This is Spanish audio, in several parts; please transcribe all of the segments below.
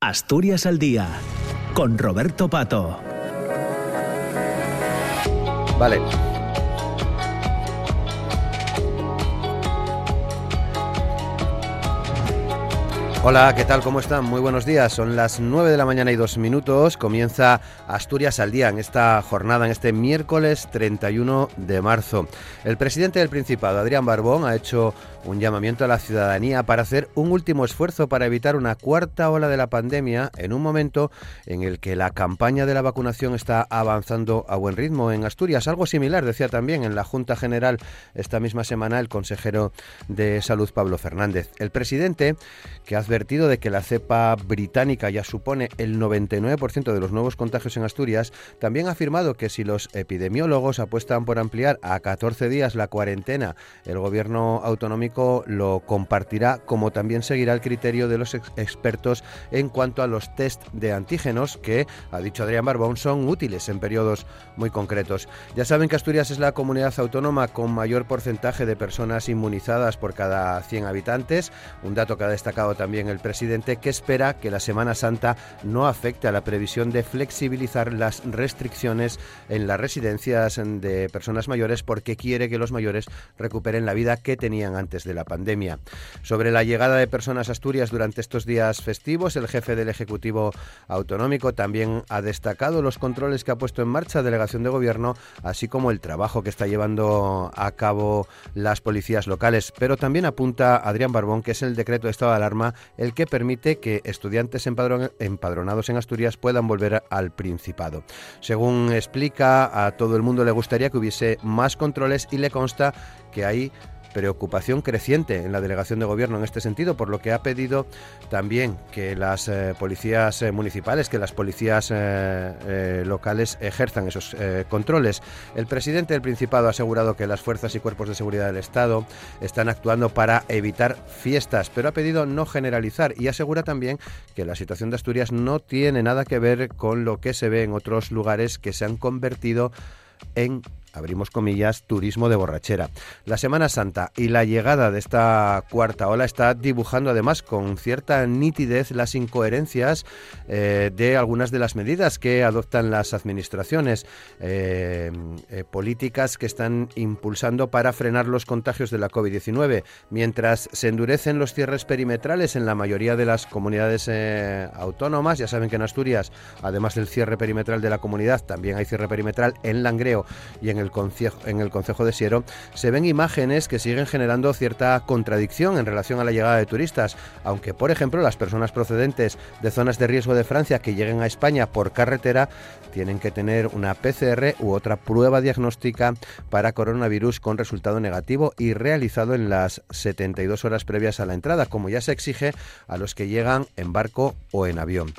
Asturias al Día, con Roberto Pato. Vale. Hola, ¿qué tal? ¿Cómo están? Muy buenos días. Son las 9 de la mañana y dos minutos. Comienza Asturias al día en esta jornada, en este miércoles 31 de marzo. El presidente del Principado, Adrián Barbón, ha hecho un llamamiento a la ciudadanía para hacer un último esfuerzo para evitar una cuarta ola de la pandemia en un momento en el que la campaña de la vacunación está avanzando a buen ritmo en Asturias. Algo similar decía también en la Junta General esta misma semana el consejero de Salud Pablo Fernández. El presidente, que ha advertido de que la cepa británica ya supone el 99% de los nuevos contagios en Asturias, también ha afirmado que si los epidemiólogos apuestan por ampliar a 14 días la cuarentena, el gobierno autonómico lo compartirá, como también seguirá el criterio de los expertos en cuanto a los test de antígenos, que, ha dicho Adrián Barbón, son útiles en periodos muy concretos. Ya saben que Asturias es la comunidad autónoma con mayor porcentaje de personas inmunizadas por cada 100 habitantes, un dato que ha destacado también el presidente, que espera que la Semana Santa no afecte a la previsión de flexibilizar las restricciones en las residencias de personas mayores porque quiere que los mayores recuperen la vida que tenían antes de la pandemia. Sobre la llegada de personas a Asturias durante estos días festivos, el jefe del Ejecutivo Autonómico también ha destacado los controles que ha puesto en marcha la Delegación de Gobierno, así como el trabajo que está llevando a cabo las policías locales. Pero también apunta Adrián Barbón que es el decreto de estado de alarma el que permite que estudiantes empadronados en Asturias puedan volver al Principado. Según explica, a todo el mundo le gustaría que hubiese más controles y le consta que hay preocupación creciente en la delegación de gobierno en este sentido, por lo que ha pedido también que las eh, policías eh, municipales, que las policías eh, locales ejerzan esos controles. El presidente del Principado ha asegurado que las fuerzas y cuerpos de seguridad del Estado están actuando para evitar fiestas, pero ha pedido no generalizar y asegura también que la situación de Asturias no tiene nada que ver con lo que se ve en otros lugares que se han convertido en abrimos comillas, turismo de borrachera. La Semana Santa y la llegada de esta cuarta ola está dibujando además con cierta nitidez las incoherencias eh, de algunas de las medidas que adoptan las administraciones, eh, eh, políticas que están impulsando para frenar los contagios de la COVID-19, mientras se endurecen los cierres perimetrales en la mayoría de las comunidades autónomas. Ya saben que en Asturias, además del cierre perimetral de la comunidad, también hay cierre perimetral en Langreo y en en en el Concejo de Siero, se ven imágenes que siguen generando cierta contradicción en relación a la llegada de turistas, aunque por ejemplo las personas procedentes de zonas de riesgo de Francia que lleguen a España por carretera tienen que tener una PCR u otra prueba diagnóstica para coronavirus con resultado negativo y realizado en las 72 horas previas a la entrada, como ya se exige a los que llegan en barco o en avión.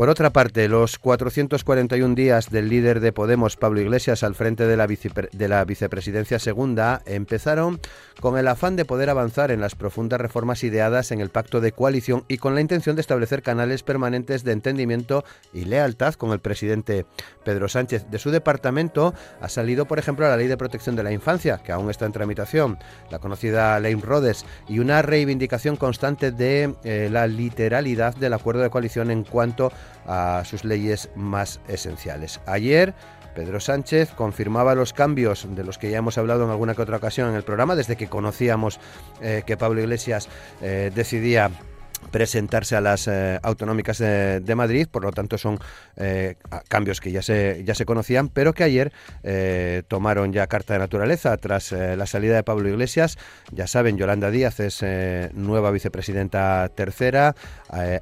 Por otra parte, los 441 días del líder de Podemos, Pablo Iglesias, al frente de la, de la, vicepresidencia segunda, empezaron con el afán de poder avanzar en las profundas reformas ideadas en el pacto de coalición y con la intención de establecer canales permanentes de entendimiento y lealtad con el presidente Pedro Sánchez. De su departamento ha salido, por ejemplo, la Ley de Protección de la Infancia, que aún está en tramitación, la conocida Ley Rhodes, y una reivindicación constante de eh, la literalidad del acuerdo de coalición en cuanto a sus leyes más esenciales. Ayer Pedro Sánchez confirmaba los cambios de los que ya hemos hablado en alguna que otra ocasión en el programa, desde que conocíamos eh, que Pablo Iglesias eh, decidía presentarse a las eh, autonómicas de, Madrid, por lo tanto son eh, cambios que ya se, ya se conocían, pero que ayer eh, tomaron ya carta de naturaleza tras la salida de Pablo Iglesias. Ya saben, Yolanda Díaz es nueva vicepresidenta tercera,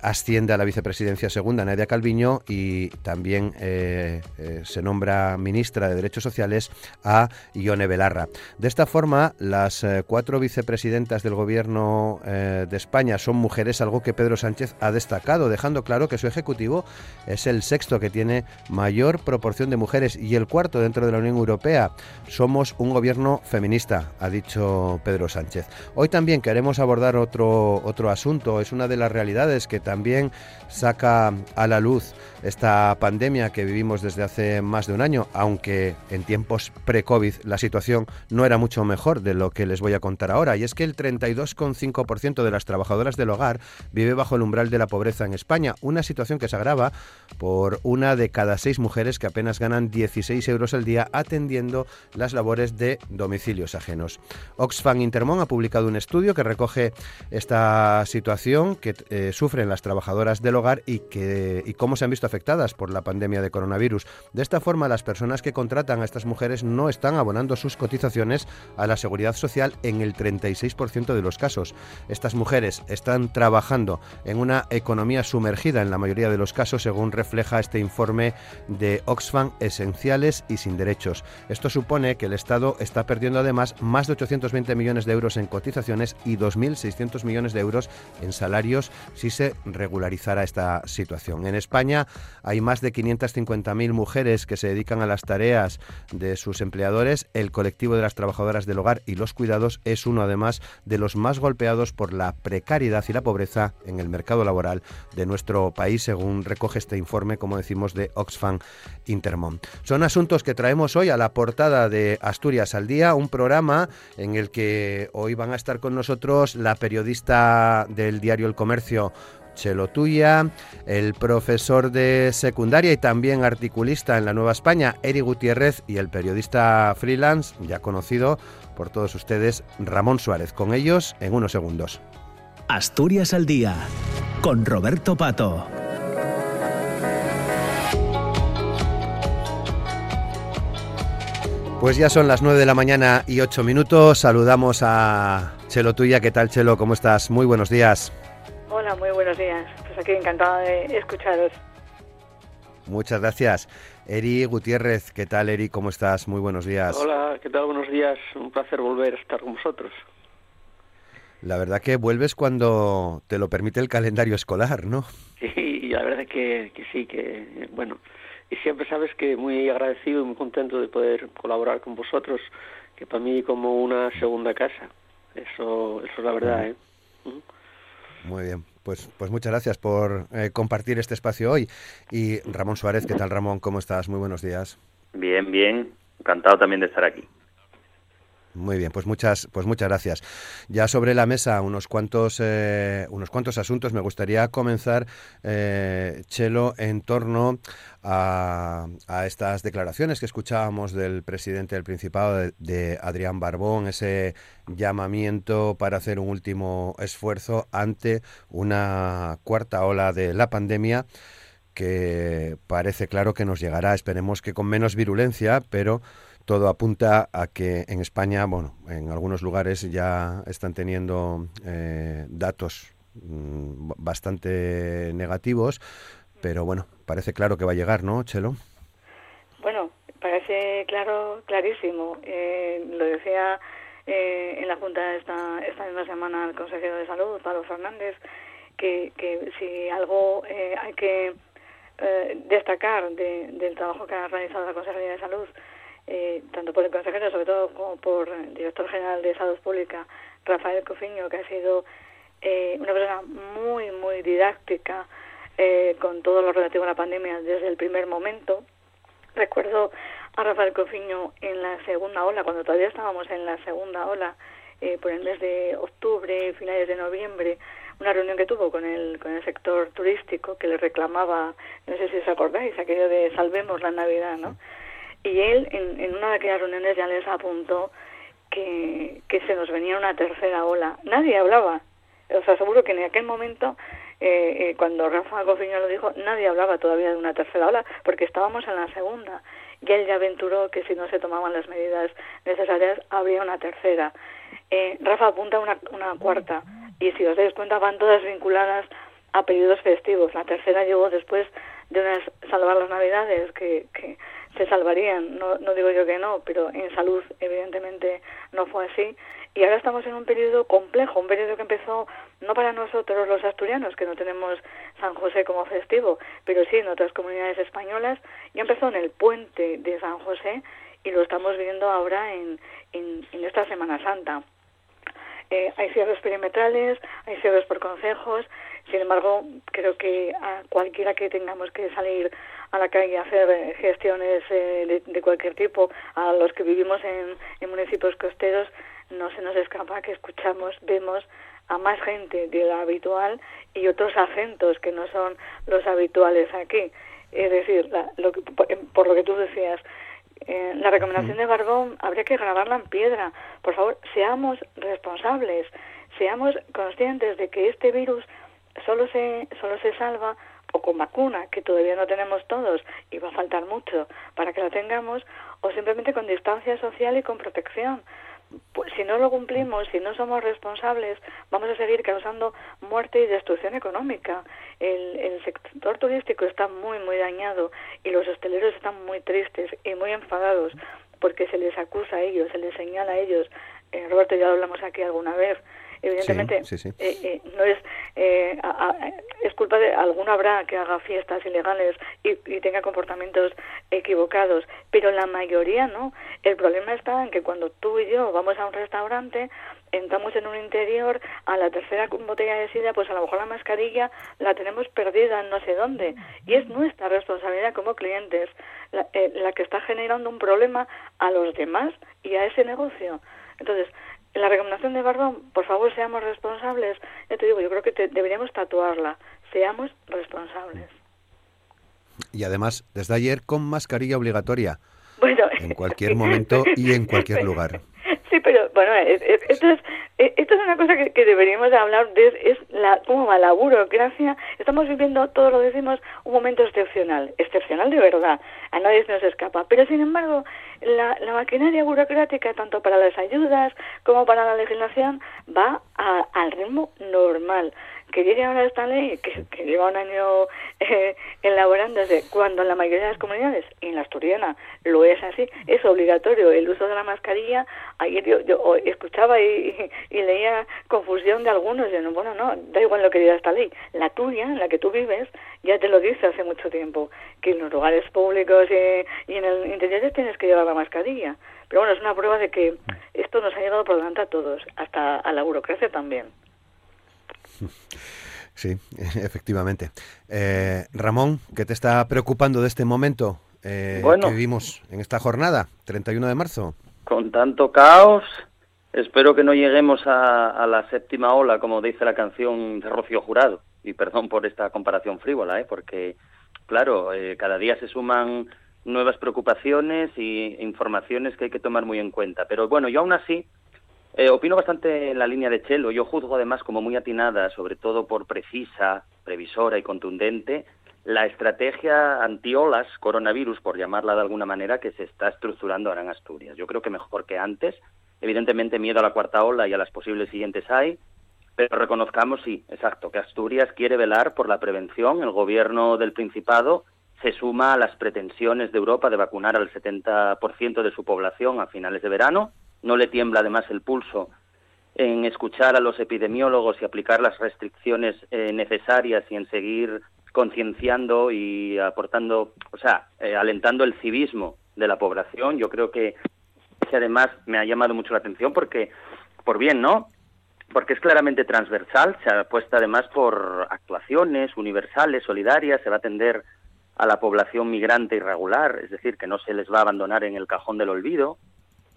asciende a la vicepresidencia segunda Nadia Calviño y también se nombra ministra de Derechos Sociales a Ione Belarra. De esta forma, las cuatro vicepresidentas del gobierno de España son mujeres algo que Pedro Sánchez ha destacado, dejando claro que su Ejecutivo es el sexto que tiene mayor proporción de mujeres y el cuarto dentro de la Unión Europea. Somos un gobierno feminista, ha dicho Pedro Sánchez. Hoy también queremos abordar otro, otro asunto, es una de las realidades que también saca a la luz esta pandemia que vivimos desde hace más de un año, aunque en tiempos pre-COVID la situación no era mucho mejor de lo que les voy a contar ahora, y es que el 32,5% de las trabajadoras del hogar vive bajo el umbral de la pobreza en España, una situación que se agrava por una de cada seis mujeres que apenas ganan 16 euros al día atendiendo las labores de domicilios ajenos. Oxfam Intermón ha publicado un estudio que recoge esta situación que eh, sufren las trabajadoras del hogar y, que, y cómo se han visto afectadas por la pandemia de coronavirus. De esta forma, las personas que contratan a estas mujeres no están abonando sus cotizaciones a la seguridad social en el 36% de los casos. Estas mujeres están trabajando en una economía sumergida en la mayoría de los casos, según refleja este informe de Oxfam Esenciales y sin derechos. Esto supone que el Estado está perdiendo además más de 820 millones de euros en cotizaciones y 2.600 millones de euros en salarios si se regularizara esta situación. En España hay más de 550.000 mujeres que se dedican a las tareas de sus empleadores. El colectivo de las trabajadoras del hogar y los cuidados es uno además de los más golpeados por la precariedad y la pobreza en el mercado laboral de nuestro país, según recoge este informe, como decimos, de Oxfam Intermont. Son asuntos que traemos hoy a la portada de Asturias al Día, un programa en el que hoy van a estar con nosotros la periodista del diario El Comercio, Chelo Tuya, el profesor de secundaria y también articulista en la Nueva España, Eri Gutiérrez, y el periodista freelance, ya conocido por todos ustedes, Ramón Suárez. Con ellos en unos segundos. Asturias al Día, con Roberto Pato. Pues ya son las 9 de la mañana y 8 minutos. Saludamos a Chelo Tuya. ¿Qué tal, Chelo? ¿Cómo estás? Muy buenos días. Hola, muy buenos días. Pues aquí encantada de escucharos. Muchas gracias. Eri Gutiérrez, ¿qué tal, Eri? ¿Cómo estás? Muy buenos días. Hola, ¿qué tal? Buenos días. Un placer volver a estar con vosotros. La verdad que vuelves cuando te lo permite el calendario escolar, ¿no? Sí, la verdad que, que sí, que bueno, y siempre sabes que muy agradecido y muy contento de poder colaborar con vosotros, que para mí como una segunda casa. Eso, eso es la verdad, ¿eh? Muy bien, pues, pues muchas gracias por eh, compartir este espacio hoy. Y Ramón Suárez, ¿qué tal Ramón? ¿Cómo estás? Muy buenos días. Bien, bien. Encantado también de estar aquí. Muy bien, pues muchas, pues muchas gracias. Ya sobre la mesa unos cuantos, eh, unos cuantos asuntos. Me gustaría comenzar, eh, Chelo, en torno a, estas declaraciones que escuchábamos del presidente del Principado, de, de, Adrián Barbón, ese llamamiento para hacer un último esfuerzo ante una cuarta ola de la pandemia que parece claro que nos llegará, esperemos que con menos virulencia, pero todo apunta a que en España, bueno, en algunos lugares ya están teniendo eh, datos mm, bastante negativos, pero bueno, parece claro que va a llegar, ¿no, Chelo? Bueno, parece claro, clarísimo. Eh, lo decía eh, en la Junta esta, esta misma semana el consejero de Salud, Pablo Fernández, que, que si algo hay que destacar del trabajo que ha realizado la Consejería de Salud eh, tanto por el consejero, sobre todo como por el director general de Salud Pública, Rafael Cofiño, que ha sido eh, una persona muy, muy didáctica eh, con todo lo relativo a la pandemia desde el primer momento. Recuerdo a Rafael Cofiño en la segunda ola, cuando todavía estábamos en la segunda ola, por el mes de octubre, finales de noviembre, una reunión que tuvo con el, con el sector turístico que le reclamaba, no sé si os acordáis, aquello de salvemos la Navidad, ¿no? Y él en, en una de aquellas reuniones ya les apuntó que, que se nos venía una tercera ola. Nadie hablaba. Os aseguro que en aquel momento, eh, eh, cuando Rafa Cofiño lo dijo, nadie hablaba todavía de una tercera ola porque estábamos en la segunda. Y él ya aventuró que si no se tomaban las medidas necesarias habría una tercera. Eh, Rafa apunta una, una cuarta y si os dais cuenta van todas vinculadas a periodos festivos. La tercera llegó después de unas salvar las navidades que, que se salvarían, no, no digo yo que no, pero en salud evidentemente no fue así. Y ahora estamos en un periodo complejo, un periodo que empezó no para nosotros los asturianos, que no tenemos San José como festivo, pero sí en otras comunidades españolas, y empezó en el puente de San José y lo estamos viendo ahora en, en, en esta Semana Santa. Eh, hay cierres perimetrales, hay cierres por consejos, sin embargo, creo que a cualquiera que tengamos que salir a la calle a hacer eh, gestiones eh, de, cualquier tipo, a los que vivimos en, municipios costeros, no se nos escapa que escuchamos, vemos a más gente de lo habitual y otros acentos que no son los habituales aquí. Es decir, lo por, lo que tú decías, eh, la recomendación de Barbón habría que grabarla en piedra. Por favor, seamos responsables, seamos conscientes de que este virus solo se, solo se salva o con vacuna, que todavía no tenemos todos y va a faltar mucho para que la tengamos, o simplemente con distancia social y con protección. Pues, si no lo cumplimos, si no somos responsables, vamos a seguir causando muerte y destrucción económica. El, el sector turístico está muy, muy dañado y los hosteleros están muy tristes y muy enfadados porque se les acusa a ellos, se les señala a ellos. Eh, Roberto, ya lo hablamos aquí alguna vez, Evidentemente, eh, eh, no es eh, es culpa de alguno habrá que haga fiestas ilegales y, tenga comportamientos equivocados, pero la mayoría no. El problema está en que cuando tú y yo vamos a un restaurante, entramos en un interior, a la tercera botella de sida, pues a lo mejor la mascarilla la tenemos perdida en no sé dónde. Y es nuestra responsabilidad como clientes la, la que está generando un problema a los demás y a ese negocio. Entonces, la recomendación de Barbón, por favor, seamos responsables. Ya te digo, yo creo que deberíamos tatuarla. Seamos responsables. Y además, desde ayer con mascarilla obligatoria. Bueno, en cualquier momento y en cualquier lugar. Sí, pero bueno, esto es esto es una cosa que, deberíamos hablar de es la cómo va la burocracia. Estamos viviendo, todos lo decimos, un momento excepcional, excepcional de verdad. A nadie se nos escapa. Pero sin embargo, la, la maquinaria burocrática, tanto para las ayudas como para la legislación, va al ritmo normal que llegue ahora esta ley, que, lleva un año eh, elaborándose, cuando en la mayoría de las comunidades, y en la asturiana lo es así, es obligatorio el uso de la mascarilla. Ayer yo, escuchaba y, leía confusión de algunos, y no, bueno, no, da igual lo que diga esta ley, la tuya, en la que tú vives, ya te lo dice hace mucho tiempo, que en los lugares públicos y, en el interior tienes que llevar la mascarilla. Pero bueno, es una prueba de que esto nos ha llegado por delante a todos, hasta a la burocracia también. Sí, efectivamente. Eh, Ramón, ¿qué te está preocupando de este momento eh, que vivimos en esta jornada, 31 de marzo? Con tanto caos, espero que no lleguemos a, la séptima ola, como dice la canción de Rocío Jurado. Y perdón por esta comparación frívola, ¿eh? porque, claro, eh, cada día se suman nuevas preocupaciones y informaciones que hay que tomar muy en cuenta. Pero bueno, yo aún así eh, opino bastante en la línea de Chelo. Yo juzgo además como muy atinada, sobre todo por precisa, previsora y contundente, la estrategia antiolas coronavirus, por llamarla de alguna manera, que se está estructurando ahora en Asturias. Yo creo que mejor que antes. Evidentemente miedo a la cuarta ola y a las posibles siguientes hay, pero reconozcamos, sí, exacto, que Asturias quiere velar por la prevención. El gobierno del Principado se suma a las pretensiones de Europa de vacunar al 70% de su población a finales de verano no le tiembla además el pulso en escuchar a los epidemiólogos y aplicar las restricciones eh, necesarias y en seguir concienciando y aportando, o sea, eh, alentando el civismo de la población. Yo creo que, que además me ha llamado mucho la atención porque, por bien, ¿no? Porque es claramente transversal, se apuesta además por actuaciones universales, solidarias, se va a atender a la población migrante irregular, es decir, que no se les va a abandonar en el cajón del olvido,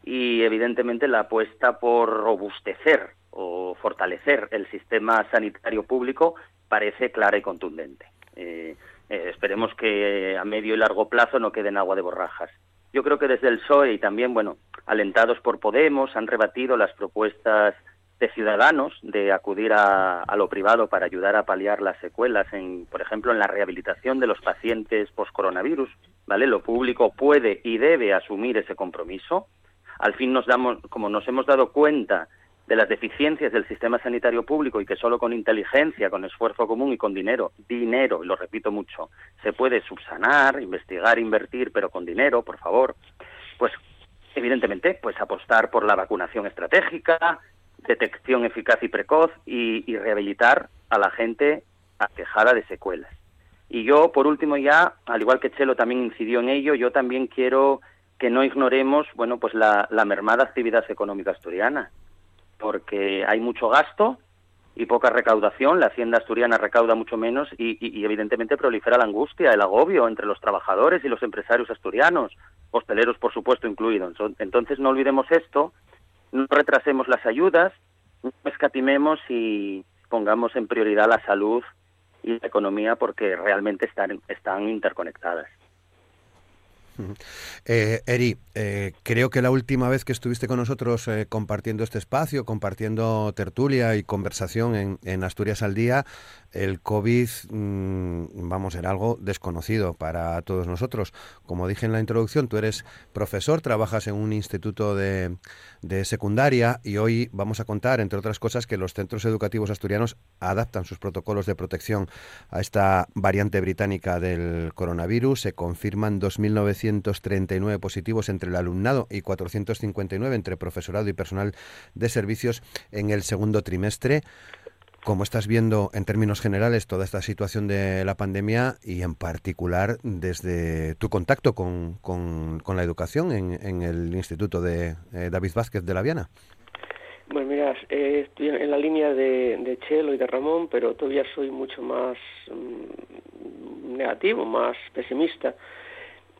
y evidentemente la apuesta por robustecer o fortalecer el sistema sanitario público parece clara y contundente. Eh, eh, esperemos que a medio y largo plazo no queden agua de borrajas. Yo creo que desde el PSOE y también, bueno, alentados por Podemos, han rebatido las propuestas de ciudadanos de acudir a, a, lo privado para ayudar a paliar las secuelas, en, por ejemplo, en la rehabilitación de los pacientes post-coronavirus. ¿vale? Lo público puede y debe asumir ese compromiso al fin nos damos, como nos hemos dado cuenta de las deficiencias del sistema sanitario público y que solo con inteligencia, con esfuerzo común y con dinero, dinero, y lo repito mucho, se puede subsanar, investigar, invertir, pero con dinero, por favor, pues evidentemente, pues apostar por la vacunación estratégica, detección eficaz y precoz y, y rehabilitar a la gente aquejada de secuelas. Y yo, por último, ya, al igual que Chelo también incidió en ello, yo también quiero que no ignoremos, bueno, pues la, mermada actividad económica asturiana, porque hay mucho gasto y poca recaudación, la hacienda asturiana recauda mucho menos y, evidentemente prolifera la angustia, el agobio entre los trabajadores y los empresarios asturianos, hosteleros por supuesto incluidos. Entonces no olvidemos esto, no retrasemos las ayudas, no escatimemos y pongamos en prioridad la salud y la economía porque realmente están, están interconectadas. Eh, Eri, eh, creo que la última vez que estuviste con nosotros eh, compartiendo este espacio, compartiendo tertulia y conversación en, Asturias al Día, el COVID, mm, vamos, era algo desconocido para todos nosotros. Como dije en la introducción, tú eres profesor, trabajas en un instituto de, de secundaria y hoy vamos a contar, entre otras cosas, que los centros educativos asturianos adaptan sus protocolos de protección a esta variante británica del coronavirus. Se confirman 2.900 239 positivos entre el alumnado y 459 entre profesorado y personal de servicios en el segundo trimestre. ¿Cómo estás viendo en términos generales toda esta situación de la pandemia y en particular desde tu contacto con, con, la educación en, el Instituto de eh, David Vázquez de la Viana? Bueno, mira, eh, estoy en la línea de, de, Chelo y de Ramón, pero todavía soy mucho más mm, negativo, más pesimista.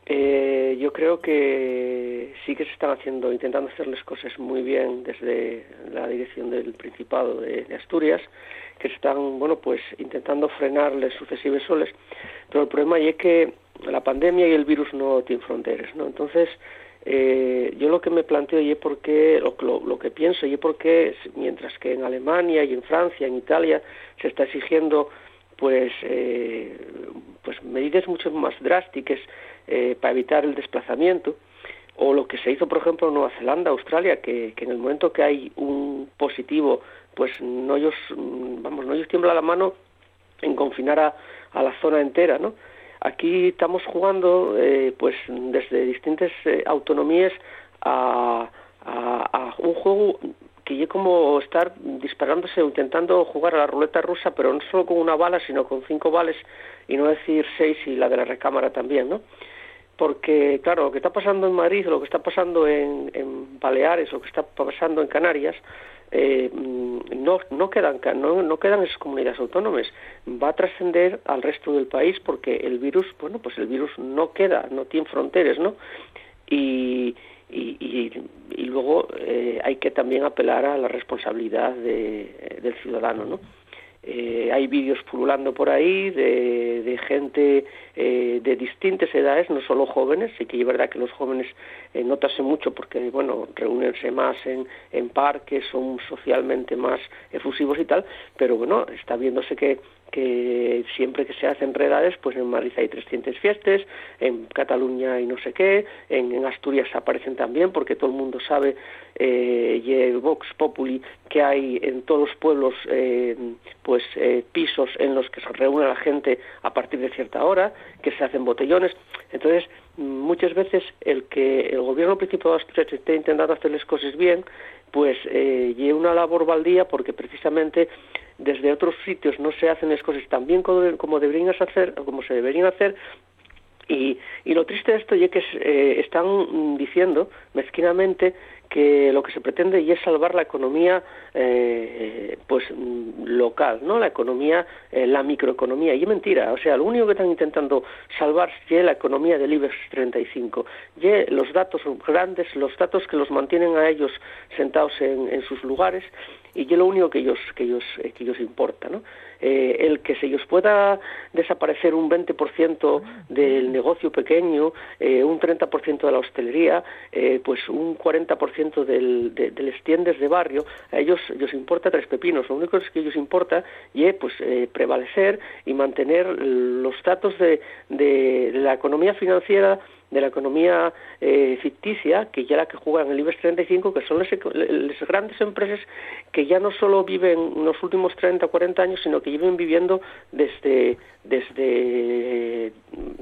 Eh, yo creo que sí que se están haciendo, intentando hacer las cosas muy bien desde la dirección del Principado de, Asturias, que están, bueno, pues intentando frenarles sucesivos soles, pero el problema es que la pandemia y el virus no tienen fronteras, ¿no? Entonces, eh, yo lo que me planteo y es porque, lo, lo, que pienso y es porque mientras que en Alemania y en Francia, en Italia, se está exigiendo pues, eh, pues medidas mucho más drásticas eh, para evitar el desplazamiento, o lo que se hizo, por ejemplo, en Nueva Zelanda, Australia, que, en el momento que hay un positivo, pues no ellos, mm, vamos, no ellos tiembla la mano en confinar a, la zona entera, ¿no? Aquí estamos jugando, eh, pues desde distintas eh, autonomías a, a, un juego que es como estar disparándose o intentando jugar a la ruleta rusa, pero no solo con una bala, sino con cinco bales y no decir seis y la de la recámara también, ¿no? porque, claro, lo que está pasando en Madrid, lo que está pasando en, Baleares, lo que está pasando en Canarias, eh, no, no, quedan, no, no quedan esas comunidades autónomas. Va a trascender al resto del país porque el virus, bueno, pues el virus no queda, no tiene fronteras, ¿no? Y, y, y, luego eh, hay que también apelar a la responsabilidad de, del ciudadano, ¿no? Eh, hay vídeos pululando por ahí de, de gente eh, de distintas edades, no solo jóvenes, sí que es verdad que los jóvenes eh, mucho porque, bueno, reúnense más en, parques, son socialmente más efusivos y tal, pero bueno, está viéndose que que siempre que se hacen redades, pues en Madrid hay 300 fiestas, en Cataluña hay no sé qué, en, Asturias aparecen también, porque todo el mundo sabe, eh, Vox Populi, que hay en todos los pueblos eh, pues eh, pisos en los que se reúne la gente a partir de cierta hora, que se hacen botellones. Entonces, muchas veces el que el gobierno principal de Asturias esté intentando hacer las cosas bien, pues eh, lleva una labor baldía porque precisamente desde otros sitios no se hacen las cosas tan bien como, deberían hacer, como se deberían hacer, y, y, lo triste de esto es que eh, están diciendo mezquinamente que lo que se pretende y es salvar la economía eh, pues local, ¿no? La economía, eh, la microeconomía. Y es mentira, o sea, lo único que están intentando salvar es la economía del IBEX 35, y los datos grandes, los datos que los mantienen a ellos sentados en, en sus lugares, y es lo único que ellos, que ellos, eh, que ellos importa, ¿no? Eh, el que se ellos pueda desaparecer un 20% del negocio pequeño, eh, un 30% de la hostelería, eh, pues un 40% del, de, del tiendas de barrio, a ellos ellos importa tres pepinos. Lo único que ellos importa es pues prevalecer y mantener los datos de, de la economía financiera de la economía eh, ficticia, que ya la que juegan el IBEX 35, que son las, grandes empresas que ya no solo viven los últimos 30 o 40 años, sino que lleven viviendo desde, desde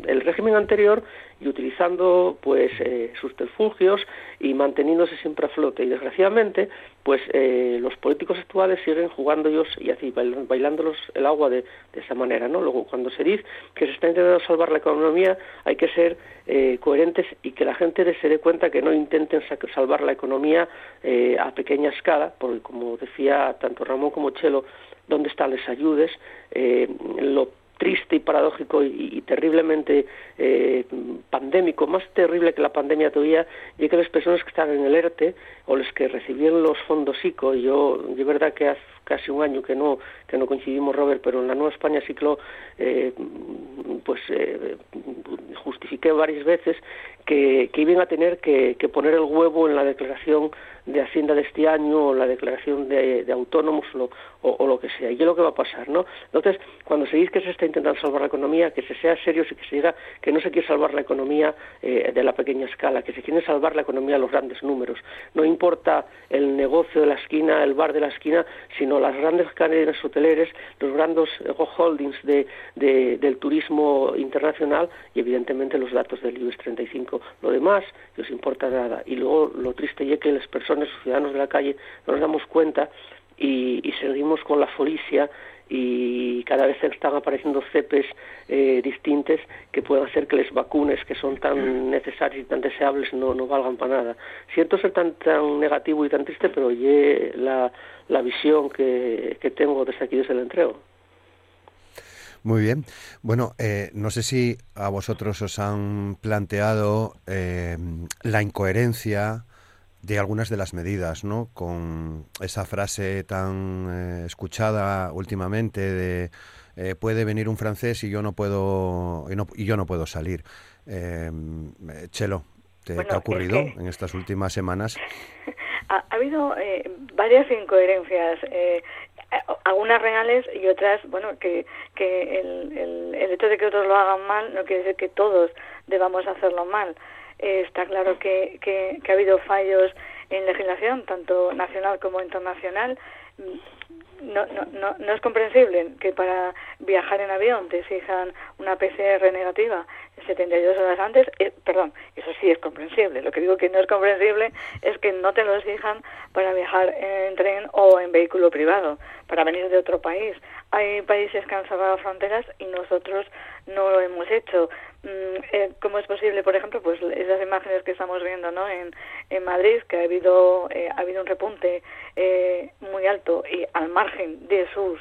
el régimen anterior y utilizando pues eh, sus terfugios y manteniéndose siempre a flote. Y desgraciadamente, pues eh, los políticos actuales siguen jugando ellos y así bailándolos el agua de, de, esa manera, ¿no? Luego, cuando se dice que se está intentando salvar la economía, hay que ser eh, coherentes y que la gente se dé cuenta que no intenten salvar la economía a pequeña escala, porque como decía tanto Ramón como Chelo, ¿dónde están las ayudas? lo triste y paradójico y, terriblemente eh, pandémico, más terrible que la pandemia todavía, y que las personas que están en el ERTE o los que recibieron los fondos ICO, yo de verdad que hace casi un año que no que no coincidimos Robert pero en la Nueva España sí que lo eh, pues eh, justifiqué varias veces que, que iban a tener que poner el huevo en la declaración de Hacienda de este año o la declaración de, autónomos o, lo que sea. Y es lo que va a pasar, ¿no? Entonces, cuando se dice que se está intentando salvar la economía, que se sea serio y que se diga que no se quiere salvar la economía eh, de la pequeña escala, que se quiere salvar la economía de los grandes números. No importa el negocio de la esquina, el bar de la esquina, sino las grandes cadenas hoteleras, los grandes eh, holdings de, del turismo internacional y, evidentemente, los datos del IBEX 35. Lo demás no os importa nada. Y luego lo triste es que las personas los ciudadanos de la calle, no nos damos cuenta y, seguimos con la folicia y cada vez están apareciendo cepes eh, distintas que pueden hacer que las vacunas que son tan necesarias y tan deseables no, no valgan para nada. Siento ser tan, tan negativo y tan triste, pero oye la, la visión que, que tengo desde aquí, desde el entrego. Muy bien. Bueno, eh, no sé si a vosotros os han planteado eh, la incoherencia de algunas de las medidas, ¿no? Con esa frase tan eh, escuchada últimamente de eh, puede venir un francés y yo no puedo y, yo no puedo salir. Eh, Chelo, ¿te, ha ocurrido en estas últimas semanas? Ha, habido varias incoherencias. algunas reales y otras, bueno, que, que el, el, el hecho de que otros lo hagan mal no quiere decir que todos debamos hacerlo mal. Eh, está claro que, que, ha habido fallos en legislación, tanto nacional como internacional. No, no, no, no es comprensible que para viajar en avión te exijan una PCR negativa 72 horas antes, eh, perdón, eso sí es comprensible. Lo que digo que no es comprensible es que no te lo exijan para viajar en tren o en vehículo privado, para venir de otro país. Hay países que han cerrado fronteras y nosotros no lo hemos hecho. Mm, eh, ¿Cómo es posible, por ejemplo, pues esas imágenes que estamos viendo ¿no? en, Madrid, que ha habido, eh, ha habido un repunte eh, muy alto y al margen de sus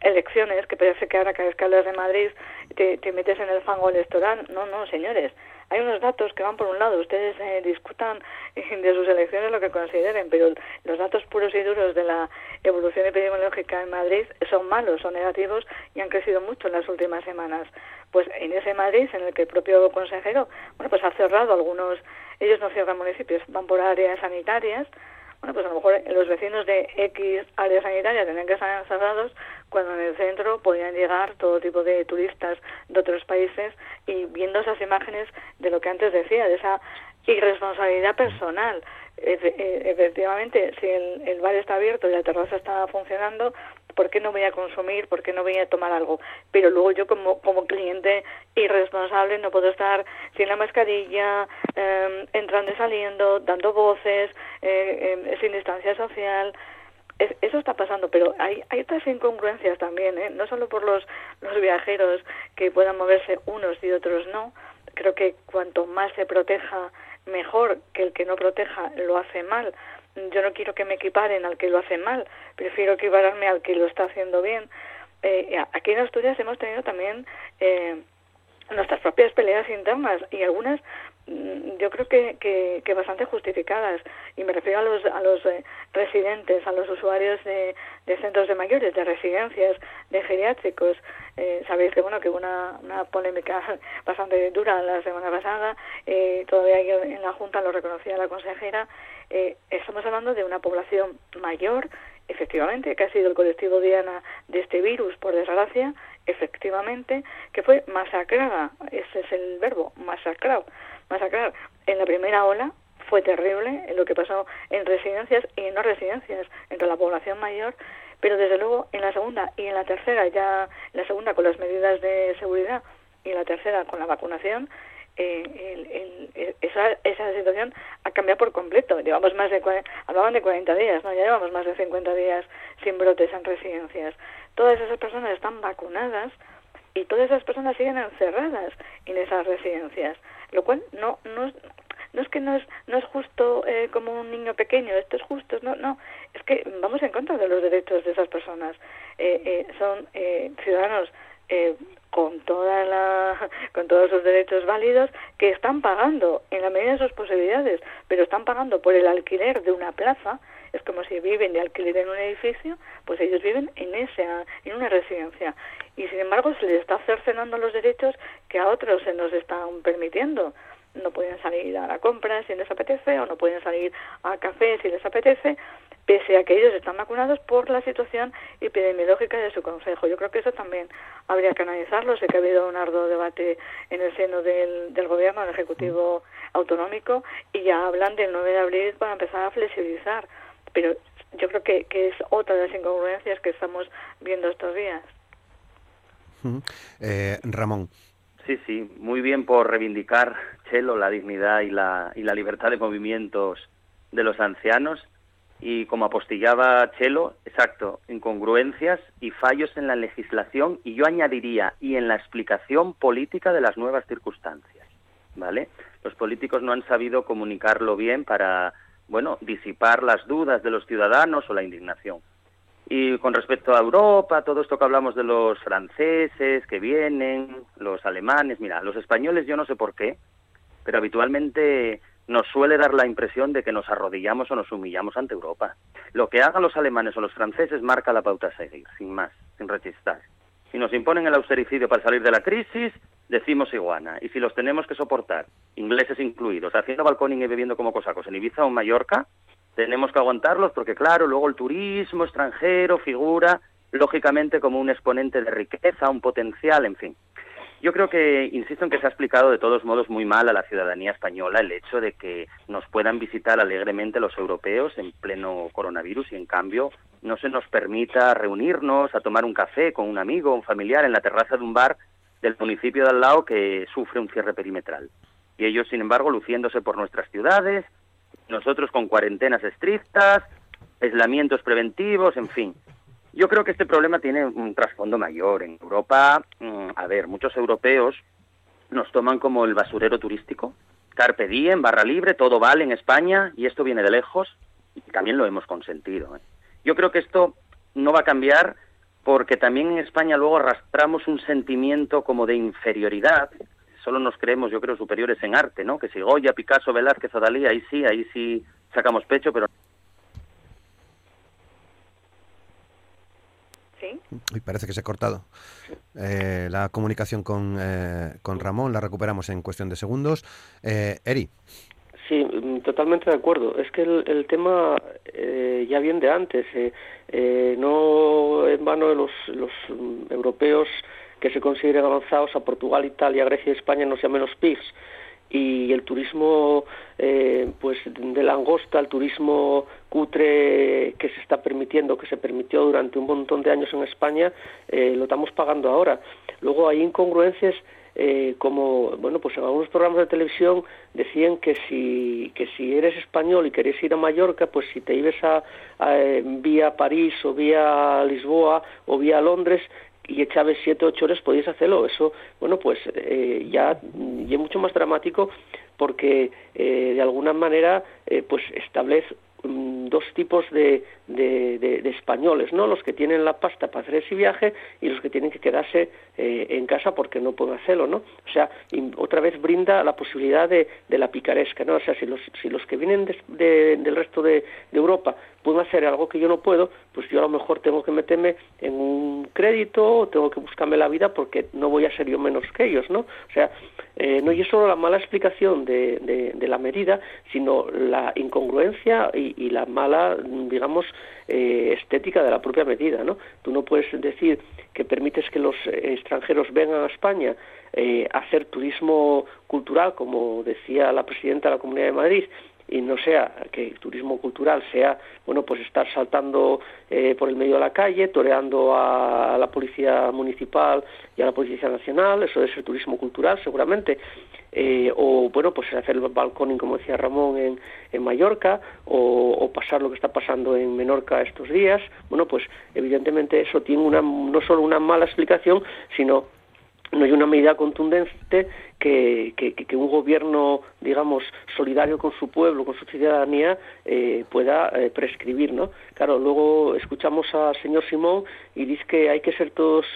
elecciones, que parece que ahora cada vez que hablas de Madrid te, te metes en el fango electoral. No, no, señores hay unos datos que van por un lado, ustedes eh, discutan de sus elecciones lo que consideren, pero los datos puros y duros de la evolución epidemiológica en Madrid son malos, son negativos y han crecido mucho en las últimas semanas. Pues en ese Madrid, en el que el propio consejero, bueno, pues ha cerrado algunos, ellos no cierran municipios, van por áreas sanitarias, bueno, pues a lo mejor los vecinos de X área sanitaria tenían que estar encerrados cuando en el centro podían llegar todo tipo de turistas de otros países y viendo esas imágenes de lo que antes decía, de esa irresponsabilidad personal. E, efectivamente, si el, bar está abierto y la terraza está funcionando, ¿por qué no voy a consumir? ¿Por qué no voy a tomar algo? Pero luego yo como, como cliente irresponsable no puedo estar sin la mascarilla, em, entrando y saliendo, dando voces, eh, em, sin distancia social. Eso está pasando, pero hay, hay otras incongruencias también, ¿eh? no solo por los, los viajeros que puedan moverse unos y otros no. Creo que cuanto más se proteja, mejor que el que no proteja lo hace mal yo no quiero que me equiparen al que lo hace mal, prefiero equipararme al que lo está haciendo bien. Eh, aquí en Asturias hemos tenido también eh, nuestras propias peleas internas y algunas yo creo que, que, bastante justificadas y me refiero a los a los eh, residentes a los usuarios de, de, centros de mayores de residencias de geriátricos. Eh, sabéis que bueno que hubo una, una polémica bastante dura la semana pasada eh, todavía en la junta lo reconocía la consejera eh, estamos hablando de una población mayor, efectivamente, que ha sido el colectivo diana de este virus, por desgracia, efectivamente, que fue masacrada, ese es el verbo, masacrado, masacrar. En la primera ola fue terrible lo que pasó en residencias y en no residencias, entre la población mayor, pero desde luego en la segunda y en la tercera, ya la segunda con las medidas de seguridad y la tercera con la vacunación, eh, el, esa, esa situación ha cambiado por completo. Llevamos más de, hablaban de 40 días, ¿no? Ya llevamos más de 50 días sin brotes en residencias. Todas esas personas están vacunadas y todas esas personas siguen encerradas en esas residencias, lo cual no, no, no es que no es, no es justo eh, como un niño pequeño, esto es justo, no, no, es que vamos en contra de los derechos de esas personas. Eh, eh, son ciudadanos con toda la, con todos sus derechos válidos que están pagando en la medida de sus posibilidades, pero están pagando por el alquiler de una plaza es como si viven de alquiler en un edificio, pues ellos viven en esa, en una residencia. Y sin embargo se les está cercenando los derechos que a otros se nos están permitiendo. No pueden salir a la compra si les apetece, o no pueden salir a café si les apetece, pese a que ellos están vacunados por la situación epidemiológica de su consejo. Yo creo que eso también habría que analizarlo. Sé que ha habido un arduo debate en el seno del, del gobierno, del Ejecutivo Autonómico, y ya hablan del 9 de abril para empezar a flexibilizar pero yo creo que, es otra de las incongruencias que estamos viendo estos días. Eh, Ramón. Sí, sí, muy bien por reivindicar, Chelo, la dignidad y la, y la libertad de movimientos de los ancianos. Y como apostillaba Chelo, exacto, incongruencias y fallos en la legislación y yo añadiría y en la explicación política de las nuevas circunstancias. ¿Vale? Los políticos no han sabido comunicarlo bien para bueno, disipar las dudas de los ciudadanos o la indignación. Y con respecto a Europa, todo esto que hablamos de los franceses que vienen, los alemanes, mira, los españoles yo no sé por qué, pero habitualmente nos suele dar la impresión de que nos arrodillamos o nos humillamos ante Europa. Lo que hagan los alemanes o los franceses marca la pauta a seguir, sin más, sin rechistar. Si nos imponen el austericidio para salir de la crisis, decimos iguana. Y si los tenemos que soportar, ingleses incluidos, haciendo balconing y bebiendo como cosacos en Ibiza o en Mallorca, tenemos que aguantarlos porque, claro, luego el turismo extranjero figura, lógicamente, como un exponente de riqueza, un potencial, en fin. Yo creo que, insisto en que se ha explicado de todos modos muy mal a la ciudadanía española el hecho de que nos puedan visitar alegremente los europeos en pleno coronavirus y, en cambio, no se nos permita reunirnos a tomar un café con un amigo, un familiar en la terraza de un bar del municipio de al lado que sufre un cierre perimetral. Y ellos, sin embargo, luciéndose por nuestras ciudades, nosotros con cuarentenas estrictas, aislamientos preventivos, en fin. Yo creo que este problema tiene un trasfondo mayor. En Europa, mm, a ver, muchos europeos nos toman como el basurero turístico. Carpe diem, barra libre, todo vale en España y esto viene de lejos y también lo hemos consentido. ¿eh? Yo creo que esto no va a cambiar porque también en España luego arrastramos un sentimiento como de inferioridad, solo nos creemos, yo creo, superiores en arte, ¿no? Que si Goya, Picasso, Velázquez o Dalí, ahí sí, ahí sí sacamos pecho, pero... Sí. Uy, parece que se ha cortado. Eh, la comunicación con, eh, con Ramón la recuperamos en cuestión de segundos. Eh, Eri. Sí, mm, totalmente de acuerdo. Es que el, tema eh, ya viene de antes. Eh, eh, no en vano los, los mm, europeos que se consideren avanzados a Portugal, Italia, Grecia y España no sean menos PIBs y el turismo eh, pues de langosta, el turismo cutre que se está permitiendo, que se permitió durante un montón de años en España, eh, lo estamos pagando ahora. Luego hay incongruencias eh, como bueno pues en algunos programas de televisión decían que si que si eres español y querías ir a Mallorca pues si te ibas a, vía París o vía Lisboa o vía Londres y echabas siete ocho horas podías hacerlo. Eso bueno pues eh, ya y es mucho más dramático porque eh, de alguna manera eh, pues establece mm, dos tipos de, de, españoles, ¿no? Los que tienen la pasta para hacer ese viaje y los que tienen que quedarse eh, en casa porque no pueden hacerlo, ¿no? O sea, otra vez brinda la posibilidad de, de la picaresca, ¿no? O sea, si los, si los que vienen del resto de, Europa pueden hacer algo que yo no puedo, pues yo a lo mejor tengo que meterme en un crédito o tengo que buscarme la vida porque no voy a ser yo menos que ellos, ¿no? O sea, eh, no es solo la mala explicación de, de, la medida, sino la incongruencia y, y la mala, digamos, eh, estética de la propia medida, ¿no? Tú no puedes decir que permites que los extranjeros vengan a España eh, a hacer turismo cultural, como decía la presidenta de la Comunidad de Madrid, y no sea que el turismo cultural sea bueno pues estar saltando eh, por el medio de la calle toreando a, la policía municipal y a la policía nacional eso es el turismo cultural seguramente eh, o bueno pues hacer el balcón como decía Ramón en, en Mallorca o, pasar lo que está pasando en Menorca estos días bueno pues evidentemente eso tiene una no solo una mala explicación sino no hay una medida contundente que, que, un gobierno, digamos, solidario con su pueblo, con su ciudadanía, eh, pueda eh, prescribir, ¿no? Claro, luego escuchamos al señor Simón y dice que hay que ser todos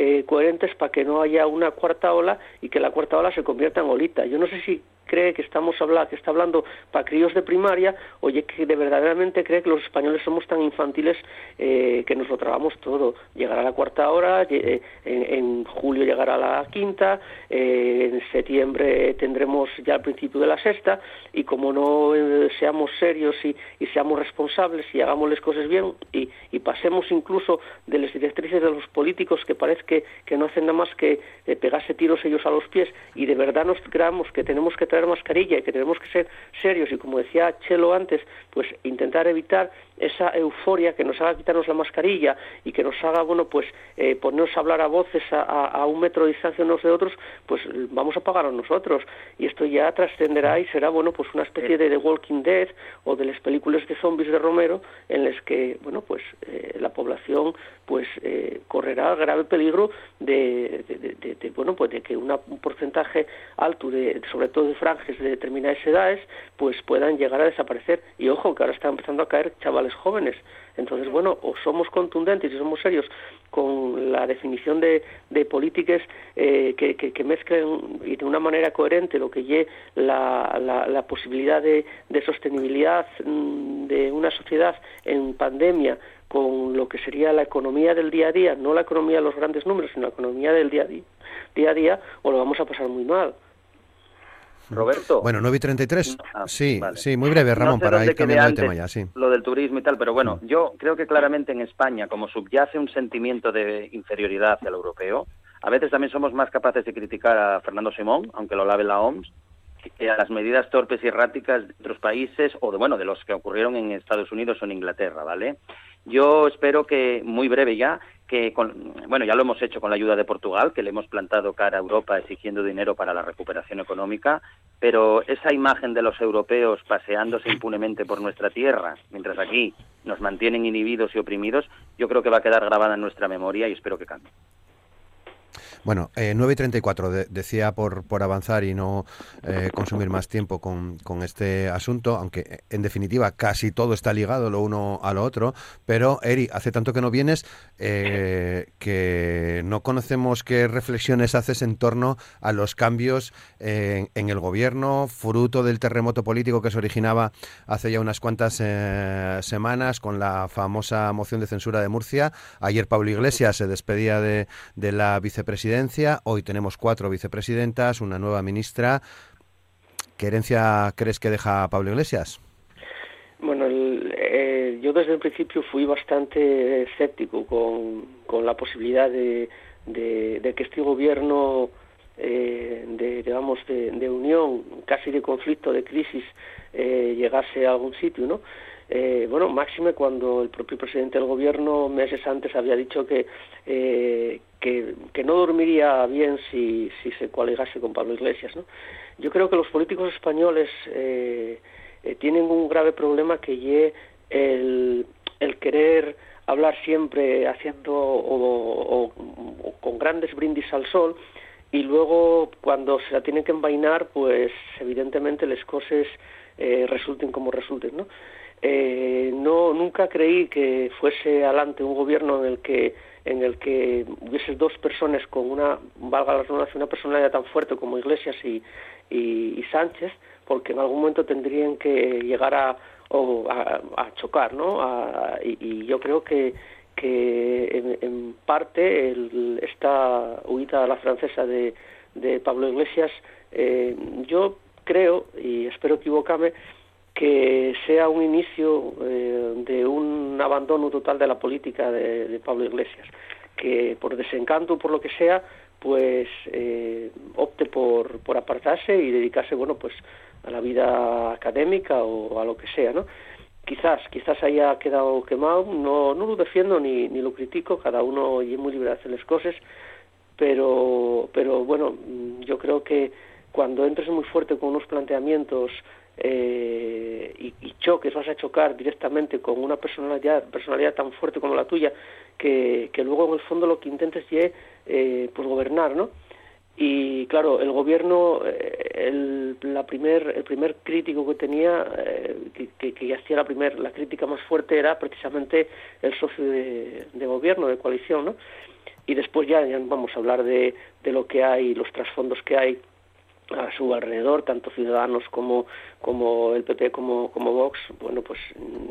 eh, coherentes para que no haya una cuarta ola y que la cuarta ola se convierta en olita. Yo no sé si cree que estamos hablando, que está hablando para críos de primaria, oye, que de verdaderamente cree que los españoles somos tan infantiles eh, que nos lo tragamos todo. Llegará la cuarta hora, eh, en, julio llegará la quinta, eh, en septiembre tendremos ya el principio de la sexta, y como no seamos serios y, seamos responsables y hagamos las cosas bien y, pasemos incluso de las directrices de los políticos que parece que, no hacen nada más que pegarse tiros ellos a los pies y de verdad nos creamos que tenemos que mascarilla y que tenemos que ser serios y como decía Chelo antes, pues intentar evitar esa euforia que nos haga quitarnos la mascarilla y que nos haga, bueno, pues eh, ponernos a hablar a voces a, un metro de distancia unos de otros, pues vamos a pagar a nosotros. Y esto ya trascenderá y será, bueno, pues una especie de The Walking Dead o de las películas de zombies de Romero en las que, bueno, pues eh, la población pues eh, correrá grave peligro de, de, bueno, pues de que un porcentaje alto, de, sobre todo de franjes de determinadas edades, pues puedan llegar a desaparecer. Y ojo, que ahora está empezando a caer chavales jóvenes. Entonces, bueno, o somos contundentes y somos serios con la definición de, de políticas eh, que, que, mezclen y de una manera coherente lo que lleve la, la, posibilidad de, de, sostenibilidad mm, de una sociedad en pandemia con lo que sería la economía del día a día, no la economía de los grandes números, sino la economía del día a día, a día o lo vamos a pasar muy mal. Roberto. Bueno, 9 y 33. Ah, sí, sí, muy breve, Ramón, para ir cambiando de tema ya, sí. Lo del turismo y tal, pero bueno, yo creo que claramente en España, como subyace un sentimiento de inferioridad hacia el europeo, a veces también somos más capaces de criticar a Fernando Simón, aunque lo lave la OMS, que a las medidas torpes y erráticas de otros países o de, bueno, de los que ocurrieron en Estados Unidos o en Inglaterra, ¿vale? Yo espero que, muy breve ya, que con, bueno, ya lo hemos hecho con la ayuda de Portugal, que le hemos plantado cara a Europa exigiendo dinero para la recuperación económica, pero esa imagen de los europeos paseándose impunemente por nuestra tierra, mientras aquí nos mantienen inhibidos y oprimidos, yo creo que va a quedar grabada en nuestra memoria y espero que cambie. Bueno, eh, 9 y 34, decía por, por avanzar y no eh, consumir más tiempo con, con, este asunto, aunque eh, en definitiva casi todo está ligado lo uno a lo otro, pero Eri, hace tanto que no vienes eh, que no conocemos qué reflexiones haces en torno a los cambios en, el gobierno, fruto del terremoto político que se originaba hace ya unas cuantas semanas con la famosa moción de censura de Murcia. Ayer Pablo Iglesias se despedía de, de la vicepresidenta Hoy tenemos cuatro vicepresidentas, una nueva ministra. ¿Qué herencia crees que deja Pablo Iglesias? Desde el principio fui bastante escéptico con, la posibilidad de, que este gobierno eh, de, digamos, de, unión, casi de conflicto, de crisis, eh, llegase a algún sitio, ¿no? Eh, bueno, máxime cuando el propio presidente del gobierno meses antes había dicho que, que, no dormiría bien si, si se coaligase con Pablo Iglesias. ¿no? Yo creo que los políticos españoles tienen un grave problema que es el, querer hablar siempre haciendo o, con grandes brindis al sol y luego cuando se la tienen que envainar pues evidentemente las cosas resulten como resulten no eh, no nunca creí que fuese adelante un gobierno en el que en el que hubiese dos personas con una valga la redundancia una personalidad tan fuerte como Iglesias y, y, Sánchez porque en algún momento tendrían que llegar a, a, chocar no y, yo creo que que en, parte esta huida a la francesa de, de Pablo Iglesias eh, yo creo y espero equivocarme que sea un inicio eh, de un abandono total de la política de, Pablo Iglesias, que por desencanto o por lo que sea, pues eh, opte por, por apartarse y dedicarse, bueno, pues a la vida académica o a lo que sea, ¿no? Quizás, quizás haya quedado quemado, no, no lo defiendo ni, ni lo critico, cada uno es muy libre de hacer las cosas, pero, pero bueno, yo creo que cuando entres muy fuerte con unos planteamientos eh, y, y, choques, vas a chocar directamente con una personalidad, personalidad tan fuerte como la tuya, que, que luego en el fondo lo que intentes es eh, pues gobernar, ¿no? Claro, el gobierno, el, la primer, el primer crítico que tenía, que, que, hacía la, primer, la crítica más fuerte era precisamente el socio de, gobierno, de coalición, ¿no? Y después ya, vamos a hablar de, de lo que hay, los trasfondos que hay a su alrededor, tanto Ciudadanos como, como el PP como, como Vox, bueno, pues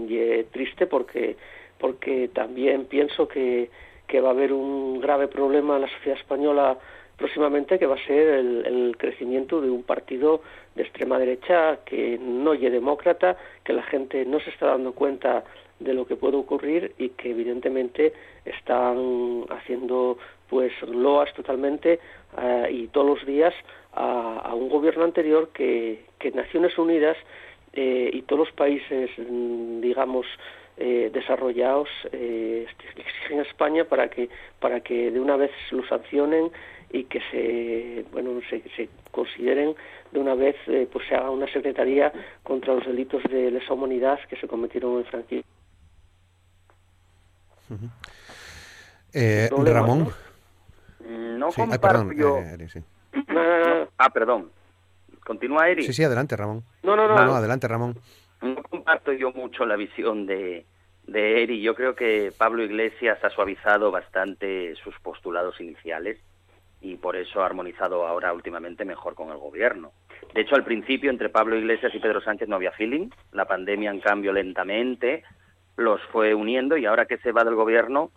y triste porque, porque también pienso que, que va a haber un grave problema en la sociedad española próximamente, que va a ser el, el crecimiento de un partido de extrema derecha que no es demócrata, que la gente no se está dando cuenta de lo que puede ocurrir y que evidentemente están haciendo pues loas totalmente uh, y todos los días a, un gobierno anterior que, que Naciones Unidas eh, y todos los países digamos eh, desarrollados eh, exigen a España para que para que de una vez lo sancionen y que se bueno se, se consideren de una vez eh, pues se haga una secretaría contra los delitos de lesa humanidad que se cometieron en Franquismo eh, Ramón. No sí, comparto perdón, yo... Eh, sí. no, no, no. Ah, perdón. Continúa, Eri. Sí, sí, adelante, Ramón. No, no, no. No, no adelante, Ramón. No comparto yo mucho la visión de, de Eri. Yo creo que Pablo Iglesias ha suavizado bastante sus postulados iniciales y por eso ha armonizado ahora últimamente mejor con el gobierno. De hecho, al principio entre Pablo Iglesias y Pedro Sánchez no había feeling. La pandemia, en cambio, lentamente los fue uniendo y ahora que se va del gobierno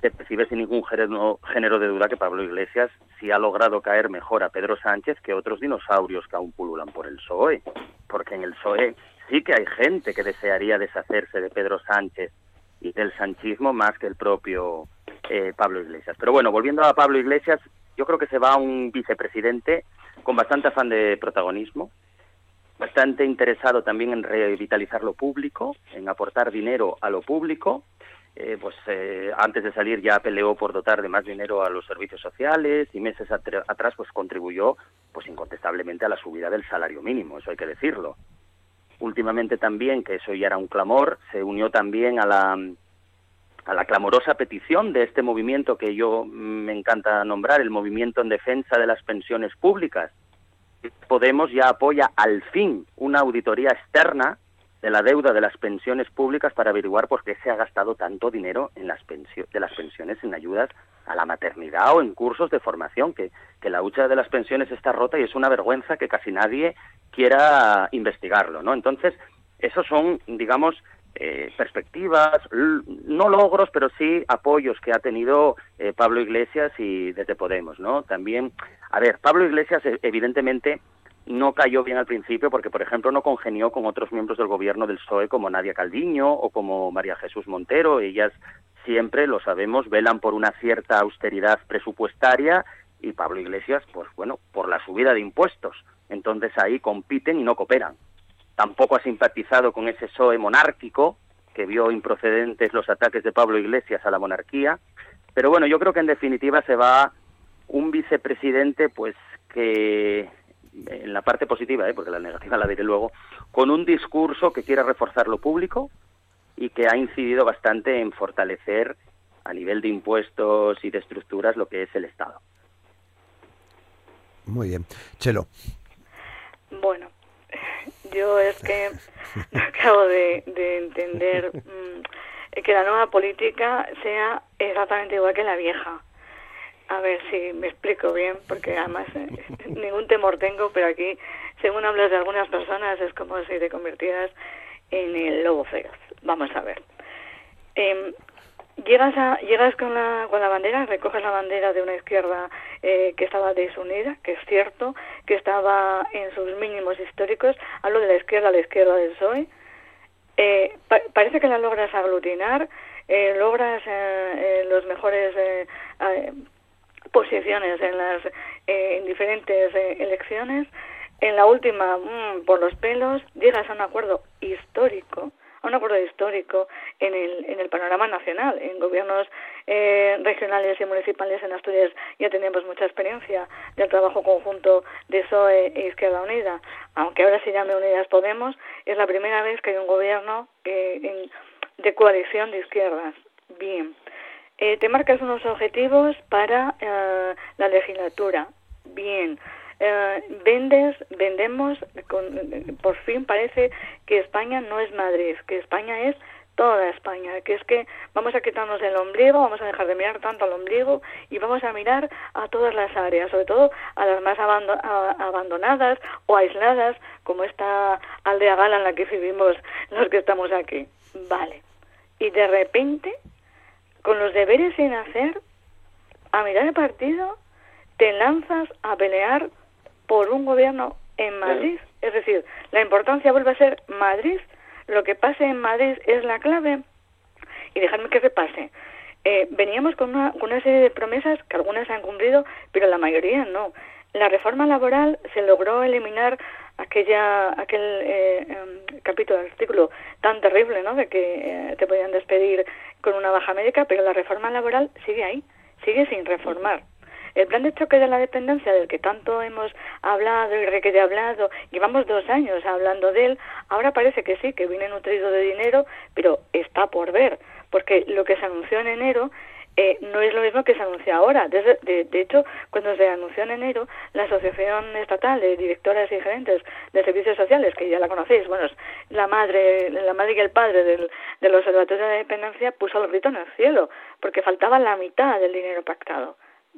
se percibe sin ningún género, de duda que Pablo Iglesias sí ha logrado caer mejor a Pedro Sánchez que otros dinosaurios que aún pululan por el PSOE, porque en el PSOE sí que hay gente que desearía deshacerse de Pedro Sánchez y del sanchismo más que el propio eh, Pablo Iglesias. Pero bueno, volviendo a Pablo Iglesias, yo creo que se va un vicepresidente con bastante afán de protagonismo, bastante interesado también en revitalizar lo público, en aportar dinero a lo público. Eh, pues eh, antes de salir ya peleó por dotar de más dinero a los servicios sociales y meses atrás pues contribuyó pues incontestablemente a la subida del salario mínimo, eso hay que decirlo. Últimamente también, que eso ya era un clamor, se unió también a la a la clamorosa petición de este movimiento que yo me encanta nombrar, el movimiento en defensa de las pensiones públicas, Podemos ya apoya al fin una auditoría externa de la deuda de las pensiones públicas para averiguar por qué se ha gastado tanto dinero en las de las pensiones en ayudas a la maternidad o en cursos de formación, que, que la hucha de las pensiones está rota y es una vergüenza que casi nadie quiera investigarlo, ¿no? Entonces, esos son, digamos, eh, perspectivas, no logros, pero sí apoyos que ha tenido eh, Pablo Iglesias y desde Podemos, ¿no? También, a ver, Pablo Iglesias eh, evidentemente no cayó bien al principio porque, por ejemplo, no congenió con otros miembros del gobierno del PSOE como Nadia Calviño o como María Jesús Montero. Ellas siempre, lo sabemos, velan por una cierta austeridad presupuestaria y Pablo Iglesias, pues bueno, por la subida de impuestos. Entonces ahí compiten y no cooperan tampoco ha simpatizado con ese PSOE monárquico que vio improcedentes los ataques de Pablo Iglesias a la monarquía. Pero bueno, yo creo que en definitiva se va un vicepresidente, pues que en la parte positiva, ¿eh? porque la negativa la diré luego, con un discurso que quiere reforzar lo público y que ha incidido bastante en fortalecer a nivel de impuestos y de estructuras lo que es el Estado. Muy bien. Chelo. Bueno, yo es que no acabo de, entender mm, que la nueva política sea exactamente igual que la vieja. A ver si me explico bien, porque además eh, ningún temor tengo, pero aquí, según hablas de algunas personas, es como si te convirtieras en el lobo feroz. Vamos a ver. Eh, llegas a, llegas con la, con la bandera, recoges la bandera de una izquierda eh, que estaba desunida, que es cierto, que estaba en sus mínimos históricos, hablo de la izquierda, la izquierda del PSOE, eh, parece que la logras aglutinar, eh, logras eh, los mejores posiciones en las en diferentes elecciones, en la última, mm, por los pelos, llegas a un acuerdo histórico, a un acuerdo histórico en el, en el panorama nacional. En gobiernos eh, regionales y municipales en Asturias ya tenemos mucha experiencia del trabajo conjunto de PSOE e Izquierda Unida. Aunque ahora se llame Unidas Podemos, es la primera vez que hay un gobierno eh, de coalición de izquierdas. Bien. Eh, te marcas unos objetivos para la legislatura. Bien eh, vendes, vendemos, por fin parece que España no es Madrid, que España es toda España, que es que vamos a quitarnos el ombligo, vamos a dejar de mirar tanto al ombligo y vamos a mirar a todas las áreas, sobre todo a las más abandonadas o aisladas, como esta aldea gala en la que vivimos los que estamos aquí. Vale. Y de repente, con los deberes sin hacer, a mirar el partido, te lanzas a pelear por un gobierno en Madrid. Es decir, la importancia vuelve a ser Madrid lo que pase en Madrid es la clave y dejadme que repase. Eh, veníamos con una, con una serie de promesas que algunas se han cumplido, pero la mayoría no. La reforma laboral se logró eliminar aquella aquel eh, em, capítulo, artículo tan terrible, ¿no? De que eh, te podían despedir con una baja médica, pero la reforma laboral sigue ahí, sigue sin reformar. El plan de choque de la dependencia del que tanto hemos hablado y requete hablado, llevamos dos años hablando de él, ahora parece que sí, que viene nutrido de dinero, pero está por ver, porque lo que se anunció en enero eh, no es lo mismo que se anuncia ahora. De, de, hecho, cuando se anunció en enero, la Asociación Estatal de Directoras y Gerentes de Servicios Sociales, que ya la conocéis, bueno, la madre, la madre y el padre del, del Observatorio de Dependencia puso el grito en el cielo, porque faltaba la mitad del dinero pactado.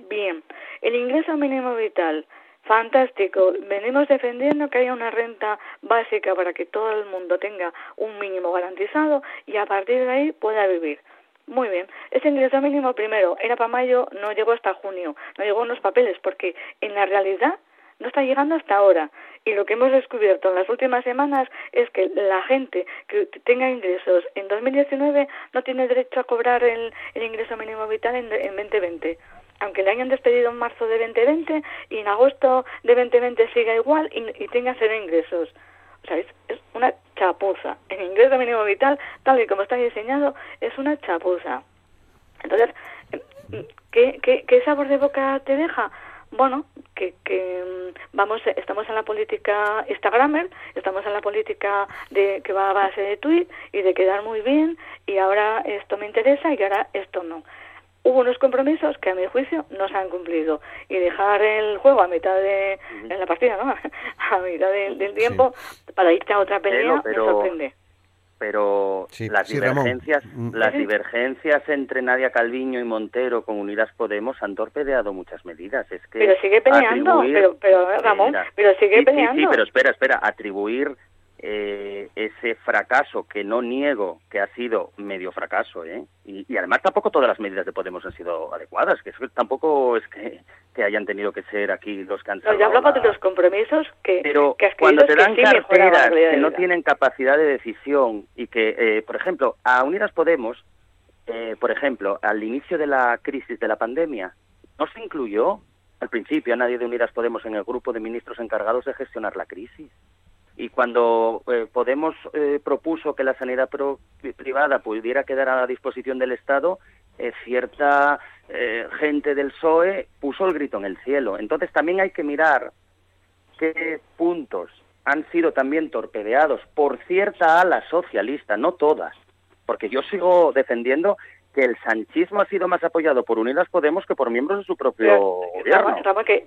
Bien, el ingreso mínimo vital, fantástico. Venimos defendiendo que haya una renta básica para que todo el mundo tenga un mínimo garantizado y a partir de ahí pueda vivir. Muy bien. Ese ingreso mínimo primero era para mayo, no llegó hasta junio, no llegó en los papeles porque en la realidad no está llegando hasta ahora. Y lo que hemos descubierto en las últimas semanas es que la gente que tenga ingresos en 2019 no tiene derecho a cobrar el, ingreso mínimo vital en, en 2020 aunque le hayan despedido en marzo de 2020 y en agosto de 2020 siga igual y, tenga cero ingresos. O sea, es, una chapuza. El ingreso mínimo vital, tal y como está diseñado, es una chapuza. Entonces, ¿qué, sabor de boca te deja? Bueno, que, que mm, vamos, estamos en la política Instagramer, estamos en la política de que va a base de tweet y de quedar muy bien y ahora esto me interesa y ahora esto no hubo unos compromisos que a mi juicio no se han cumplido. Y dejar el juego a mitad de en la partida no a mitad del tiempo para irte a otra pelea me sorprende. pero las divergencias mm. las divergencias entre Nadia Calviño y Montero con Unidas Podemos han torpedeado muchas medidas. Es que pero sigue peleando pero, pero Ramón pero sigue peleando sí, sí pero espera espera atribuir eh, ese fracaso que no niego que ha sido medio fracaso, ¿eh? y, además tampoco todas las medidas de Podemos han sido adecuadas, que, tampoco es que, que, hayan tenido que ser aquí los que han no, Yo hablaba de los compromisos que, Pero que cuando te dan carteras que no tienen capacidad de decisión y que, eh, por ejemplo, a Unidas Podemos, eh, por ejemplo, al inicio de la crisis de la pandemia, no se incluyó al principio a nadie de Unidas Podemos en el grupo de ministros encargados de gestionar la crisis y cuando eh, Podemos eh, propuso que la sanidad privada pudiera quedar a la disposición del Estado, eh, cierta gente del PSOE puso el grito en el cielo. Entonces también hay que mirar qué puntos han sido también torpedeados por cierta ala socialista, no todas, porque yo sigo defendiendo que el sanchismo ha sido más apoyado por Unidas Podemos que por miembros de su propio gobierno.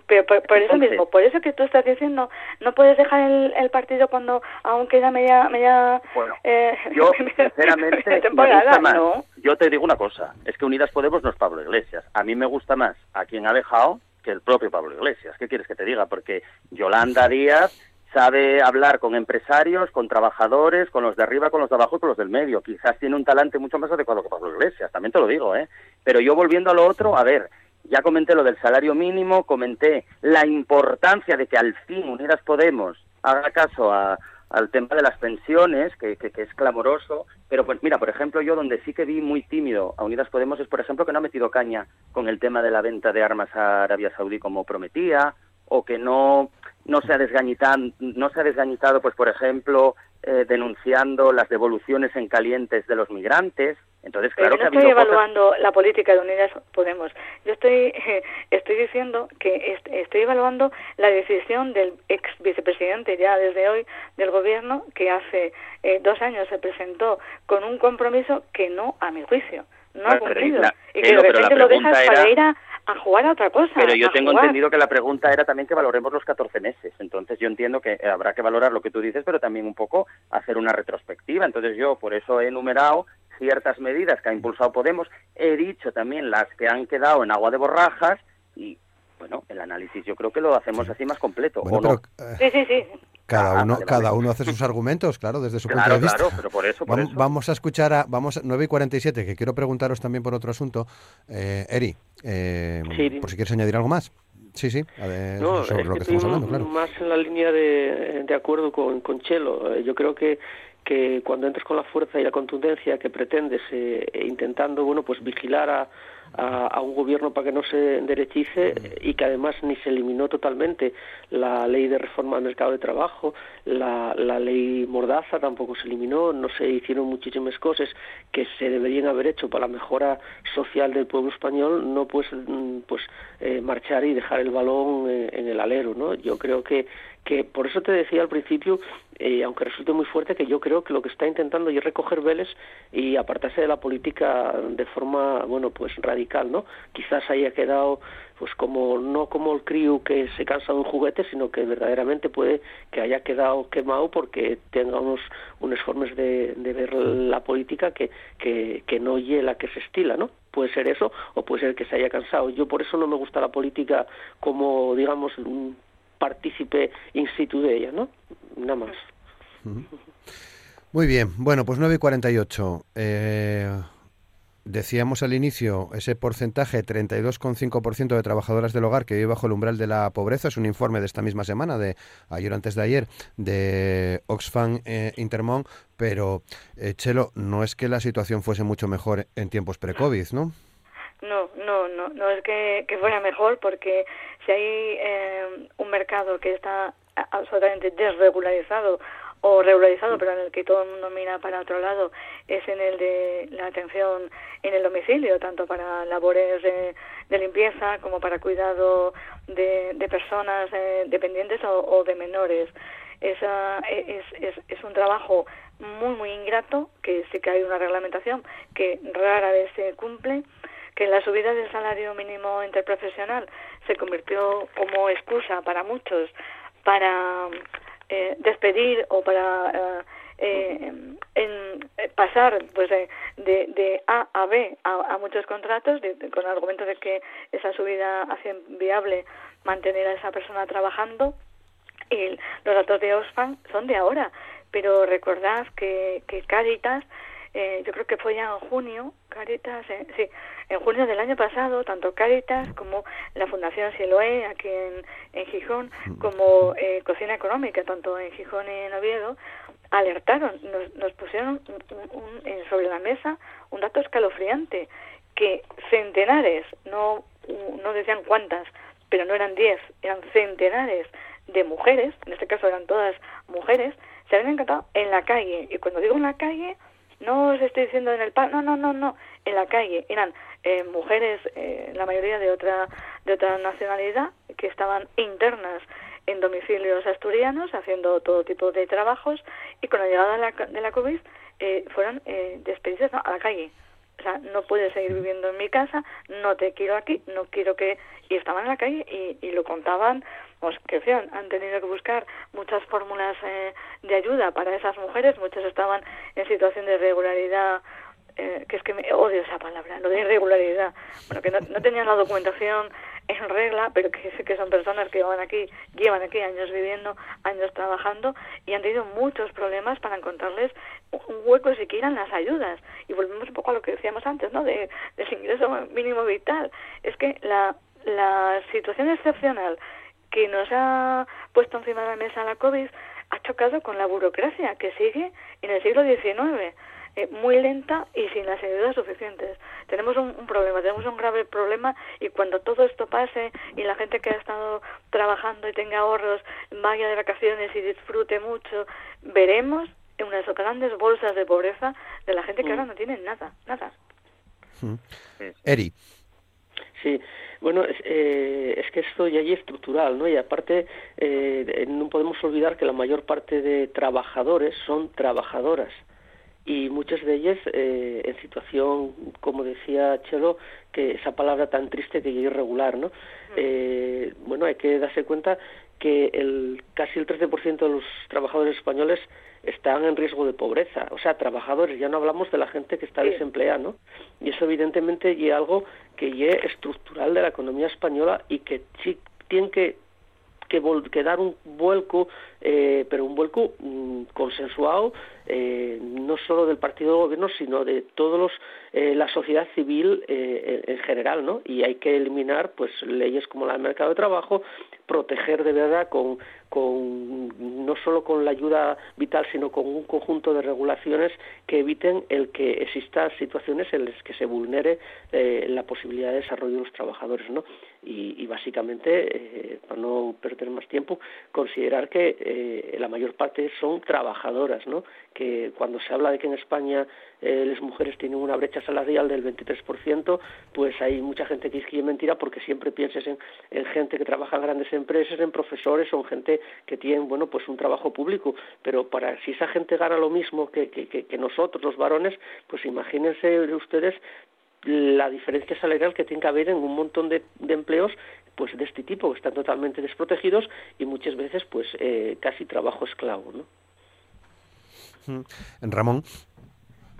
pero por, eso mismo, por eso que tú estás diciendo, no puedes dejar el, partido cuando aún queda media... media bueno, eh, yo sinceramente me más. Yo te digo una cosa, es que Unidas Podemos no es Pablo Iglesias. A mí me gusta más a quien ha dejado que el propio Pablo Iglesias. ¿Qué quieres que te diga? Porque Yolanda Díaz sabe hablar con empresarios, con trabajadores, con los de arriba, con los de abajo y con los del medio. Quizás tiene un talante mucho más adecuado que Pablo Iglesias, también te lo digo, ¿eh? Pero yo volviendo a lo otro, a ver, ya comenté lo del salario mínimo, comenté la importancia de que al fin Unidas Podemos haga caso al tema de las pensiones, que, que, es clamoroso, pero pues mira, por ejemplo, yo donde sí que vi muy tímido a Unidas Podemos es, por ejemplo, que no ha metido caña con el tema de la venta de armas a Arabia Saudí como prometía, o que no no se ha desgañitado, no se ha desgañitado pues por ejemplo, eh, denunciando las devoluciones en calientes de los migrantes. Entonces, claro Pero no estoy evaluando la política de Unidas Podemos. Yo estoy estoy diciendo que estoy evaluando la decisión del ex vicepresidente ya desde hoy del gobierno que hace eh, dos años se presentó con un compromiso que no, a mi juicio, no ha cumplido y que de repente lo dejas para ir a, a jugar a otra cosa. Pero yo tengo jugar. entendido que la pregunta era también que valoremos los 14 meses. Entonces yo entiendo que habrá que valorar lo que tú dices, pero también un poco hacer una retrospectiva. Entonces yo por eso he enumerado ciertas medidas que ha impulsado Podemos. He dicho también las que han quedado en agua de borrajas y bueno, el análisis yo creo que lo hacemos así más completo. Bueno, ¿o no? pero eh, Sí, sí, sí. Cada Ah, uno, cada uno hace sus argumentos, claro, desde su Claro, punto de vista. claro, pero por eso, por Vam- eso. Vamos a escuchar a vamos a- 9 y 47, que quiero preguntaros también por otro asunto. Eh, Eri, eh, Sí, por si quieres añadir algo más. Sí, sí, a ver, No, sobre es lo que que estamos hablando, claro. más en la línea de, de acuerdo con, con Chelo. Eh, Yo creo que que cuando entres con la fuerza y la contundencia que pretendes, eh, e intentando bueno pues vigilar a, a, a un gobierno para que no se derechice y que además ni se eliminó totalmente la ley de reforma del mercado de trabajo, la, ley Mordaza tampoco se eliminó, no se hicieron muchísimas cosas que se deberían haber hecho para la mejora social del pueblo español, no pues mm, pues eh, marchar y dejar el balón en el alero, ¿no? Yo creo que que por eso te decía al principio, eh, aunque resulte muy fuerte, que yo creo que lo que está intentando es recoger veles y apartarse de la política de forma, bueno, pues radical, ¿no? Quizás haya quedado, pues como, no como el crío que se cansa de un juguete, sino que verdaderamente puede que haya quedado quemado porque tenga unos, unas formas de, de ver la política que, que, que no oye la que se estila, ¿no? Puede ser eso o puede ser que se haya cansado. Yo por eso no me gusta la política como, digamos, un partícipe in situ de ella, ¿no? Nada más. Muy bien, bueno, pues 9 y 48. Eh, decíamos al inicio ese porcentaje, 32,5% de trabajadoras del hogar que vive bajo el umbral de la pobreza. Es un informe de esta misma semana, de ayer antes de ayer, de Oxfam eh, Intermón. Pero, eh, Chelo, no es que la situación fuese mucho mejor en tiempos pre-COVID, ¿no? No, no, no, no es que, que fuera mejor porque si hay eh, un mercado que está absolutamente desregularizado o regularizado, pero en el que todo el mundo mira para otro lado, es en el de la atención en el domicilio, tanto para labores de, limpieza como para cuidado de, de personas eh, dependientes o, de menores. Esa, es, es, es un trabajo muy, muy ingrato, que sí que hay una reglamentación que rara vez se cumple, que la subida del salario mínimo interprofesional se convirtió como excusa para muchos para eh, despedir o para eh, eh, en, eh, pasar pues de, de, A a B a, a muchos contratos de- con el argumento de que esa subida hacía viable mantener a esa persona trabajando. Y los datos de Oxfam son de ahora, pero recordad que, que Caritas, eh, yo creo que fue ya en junio, Caritas, eh, sí, en junio del año pasado, tanto Caritas como la Fundación Siloé aquí en, en Gijón, como eh, Cocina Económica, tanto en Gijón y en Oviedo, alertaron, nos, nos pusieron un- un- un- sobre la mesa un dato escalofriante, que centenares, no, no decían cuántas, pero no eran diez, eran centenares de mujeres, en este caso eran todas mujeres, se habían encantado en la calle. Y cuando digo en la calle, no os estoy diciendo en el parque, no, no, no, no, en la calle. Eran eh, mujeres, eh, la mayoría de otra, de otra nacionalidad, que estaban internas en domicilios asturianos, haciendo todo tipo de trabajos, y con la llegada de la, de la COVID eh, fueron eh, despedidos ¿no? a la calle. O sea, no puedes seguir viviendo en mi casa, no te quiero aquí, no quiero que... Y estaban en la calle y, y lo contaban, pues en fin, han tenido que buscar muchas fórmulas eh, de ayuda para esas mujeres, muchas estaban en situación de irregularidad, eh, que es que me odio esa palabra, lo de irregularidad, bueno, que no, no tenían la documentación en regla, pero que que son personas que van aquí, llevan aquí años viviendo, años trabajando y han tenido muchos problemas para encontrarles un hueco siquiera en las ayudas. Y volvemos un poco a lo que decíamos antes, ¿no? De, del ingreso mínimo vital. Es que la, la situación excepcional que nos ha puesto encima de la mesa la COVID ha chocado con la burocracia que sigue en el siglo XIX eh, muy lenta y sin las ayudas suficientes. Tenemos un, un, problema, tenemos un grave problema y cuando todo esto pase y la gente que ha estado trabajando y tenga ahorros vaya de vacaciones y disfrute mucho, veremos unas grandes bolsas de pobreza de la gente que mm. ahora no tiene nada, nada. Mm. Eri. Sí, bueno, es, eh, es que esto ya es estructural, ¿no? Y aparte, eh, no podemos olvidar que la mayor parte de trabajadores son trabajadoras y muchas de ellas eh, en situación, como decía Chelo, que esa palabra tan triste que es irregular, ¿no? Eh, bueno, hay que darse cuenta que el, casi el 13% de los trabajadores españoles están en riesgo de pobreza, o sea, trabajadores, ya no hablamos de la gente que está desempleada, ¿no? Y eso evidentemente es algo que es estructural de la economía española y que sí tiene que que, dar un vuelco, eh, pero un vuelco mm, consensuado, eh, no solo del partido de gobierno, sino de todos los, eh, la sociedad civil en general, ¿no? Y hay que eliminar, pues, leyes como la del mercado de trabajo, proteger de verdad con, con no solo con la ayuda vital, sino con un conjunto de regulaciones que eviten el que existan situaciones en las que se vulnere eh, la posibilidad de desarrollo de los trabajadores, ¿no? Y, básicamente, eh, para no perder más tiempo, considerar que eh, la mayor parte son trabajadoras, ¿no? Que cuando se habla de que en España las mujeres tienen una brecha salarial del 23%, pues hay mucha gente que es mentira porque siempre piensas en, en gente que trabaja en grandes empresas, en profesores o en gente que tienen, bueno, pues un trabajo público, pero para si esa gente gana lo mismo que, que, que nosotros, los varones, pues imagínense ustedes la diferencia salarial que tiene que haber en un montón de, empleos pues de este tipo que están totalmente desprotegidos y muchas veces pues eh, casi trabajo esclavo ¿no? Ramón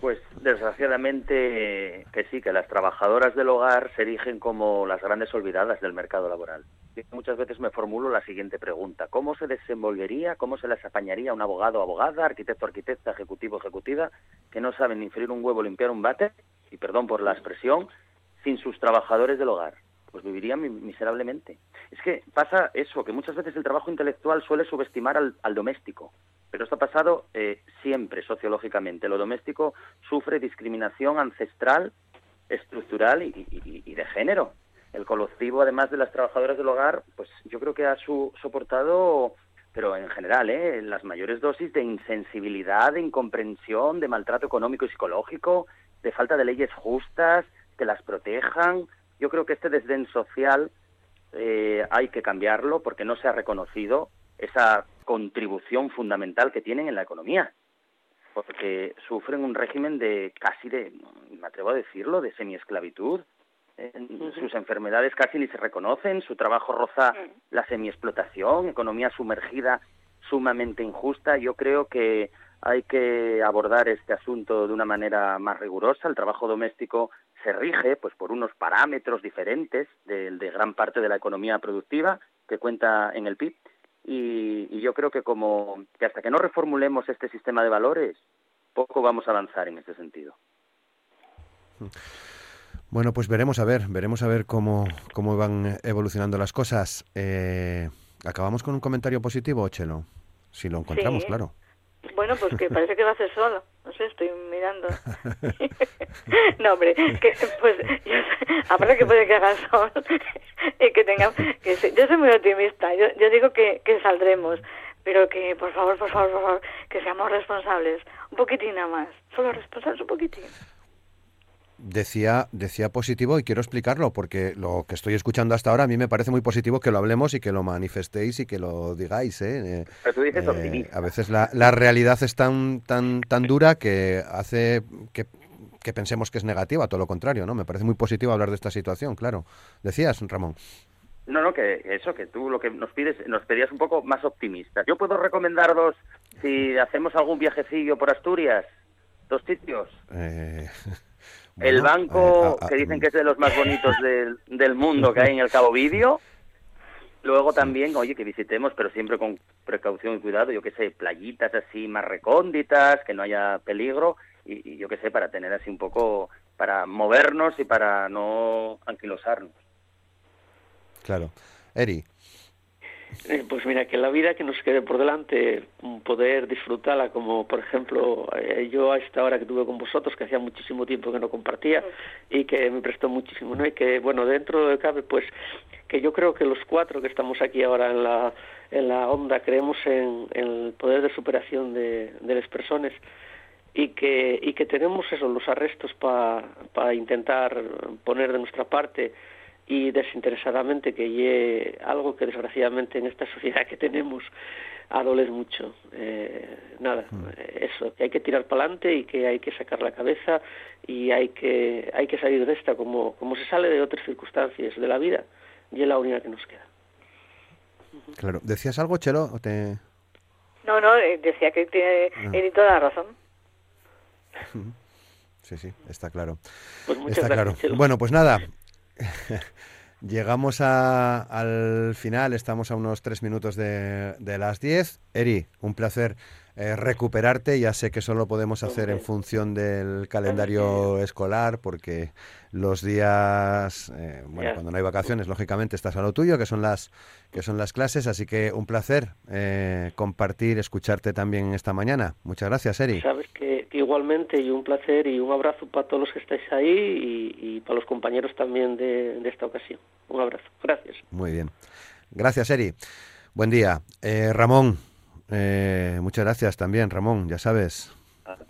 pues desgraciadamente que sí, que las trabajadoras del hogar se erigen como las grandes olvidadas del mercado laboral. Muchas veces me formulo la siguiente pregunta. ¿Cómo se desenvolvería, cómo se les apañaría un abogado abogada, arquitecto arquitecta, ejecutivo ejecutiva, que no saben freír un huevo, limpiar un bate, y perdón por la expresión, sin sus trabajadores del hogar? Pues vivirían miserablemente. Es que pasa eso, que muchas veces el trabajo intelectual suele subestimar al doméstico pero esto ha pasado eh, siempre sociológicamente. Lo doméstico sufre discriminación ancestral, estructural y, de género. El colectivo, además de las trabajadoras del hogar, pues yo creo que ha soportado, pero en general, ¿eh? las mayores dosis de insensibilidad, de incomprensión, de maltrato económico y psicológico, de falta de leyes justas que las protejan. Yo creo que este desdén social eh, hay que cambiarlo porque no se ha reconocido esa contribución fundamental que tienen en la economía, porque sufren un régimen de casi de, me atrevo a decirlo, de semiesclavitud. Sus enfermedades casi ni se reconocen, su trabajo roza la semiexplotación, economía sumergida sumamente injusta. Yo creo que hay que abordar este asunto de una manera más rigurosa. El trabajo doméstico se rige pues por unos parámetros diferentes de, de gran parte de la economía productiva que cuenta en el PIB y, yo creo que como que hasta que no reformulemos este sistema de valores poco vamos a avanzar en este sentido. Bueno, pues veremos a ver, veremos a ver cómo, cómo van evolucionando las cosas. Eh, ¿Acabamos con un comentario positivo, Chelo? Si lo encontramos, claro. Bueno, pues que parece que va a ser solo. No sé, estoy mirando. no, hombre, que, pues yo, aparte que puede que haga sol y que tenga... Que yo soy muy optimista. Yo, yo digo que, que saldremos, pero que por favor, por favor, por favor, que seamos responsables. Un poquitín nada más. Solo responsables un poquitín. Decía, decía positivo y quiero explicarlo porque lo que estoy escuchando hasta ahora a mí me parece muy positivo que lo hablemos y que lo manifestéis y que lo digáis. ¿eh? eh Pero tú dices eh, A veces la, la, realidad es tan, tan, tan dura que hace que, que, pensemos que es negativa, todo lo contrario, ¿no? Me parece muy positivo hablar de esta situación, claro. Decías, Ramón. No, no, que eso, que tú lo que nos pides, nos pedías un poco más optimista. Yo puedo recomendaros si hacemos algún viajecillo por Asturias, dos sitios. Eh... el banco, que dicen que es de los más bonitos del, mundo que hay en el Cabo Vídeo. Luego también, oye, que visitemos, pero siempre con precaución y cuidado, yo que sé, playitas así más recónditas, que no haya peligro, y, yo que sé, para tener así un poco, para movernos y para no anquilosarnos. Claro. Eri. Eh, pues mira, que la vida que nos quede por delante, poder disfrutarla, como por ejemplo eh, yo a esta hora que tuve con vosotros, que hacía muchísimo tiempo que no compartía y que me prestó muchísimo, ¿no? Y que, bueno, dentro de cabe, pues que yo creo que los cuatro que estamos aquí ahora en la, en la onda creemos en, el poder de superación de, de las personas y que, y que tenemos eso, los arrestos para intentar poner de nuestra parte y desinteresadamente, que es algo que desgraciadamente en esta sociedad que tenemos a doler mucho. Eh, nada, mm. eso, que hay que tirar para adelante y que hay que sacar la cabeza y hay que, hay que salir de esta como, como se sale de otras circunstancias de la vida y es la única que nos queda. Claro, ¿decías algo, Chelo? O te... No, no, eh, decía que tiene ah. toda la razón. Sí, sí, está claro. Pues está claro. Bueno, pues nada. Llegamos a, al final, estamos a unos tres minutos de, de las diez. Eri, un placer eh, recuperarte. Ya sé que solo podemos hacer en función del calendario escolar, porque los días, eh, bueno, cuando no hay vacaciones, lógicamente estás a lo tuyo, que son las que son las clases. Así que un placer eh, compartir, escucharte también esta mañana. Muchas gracias, Eri. Sabes que igualmente y un placer y un abrazo para todos los que estáis ahí y, para los compañeros también de, esta ocasión. Un abrazo. Gracias. Muy bien. Gracias, Eri. Buen día. Eh, Ramón, eh, muchas gracias también, Ramón, ya sabes.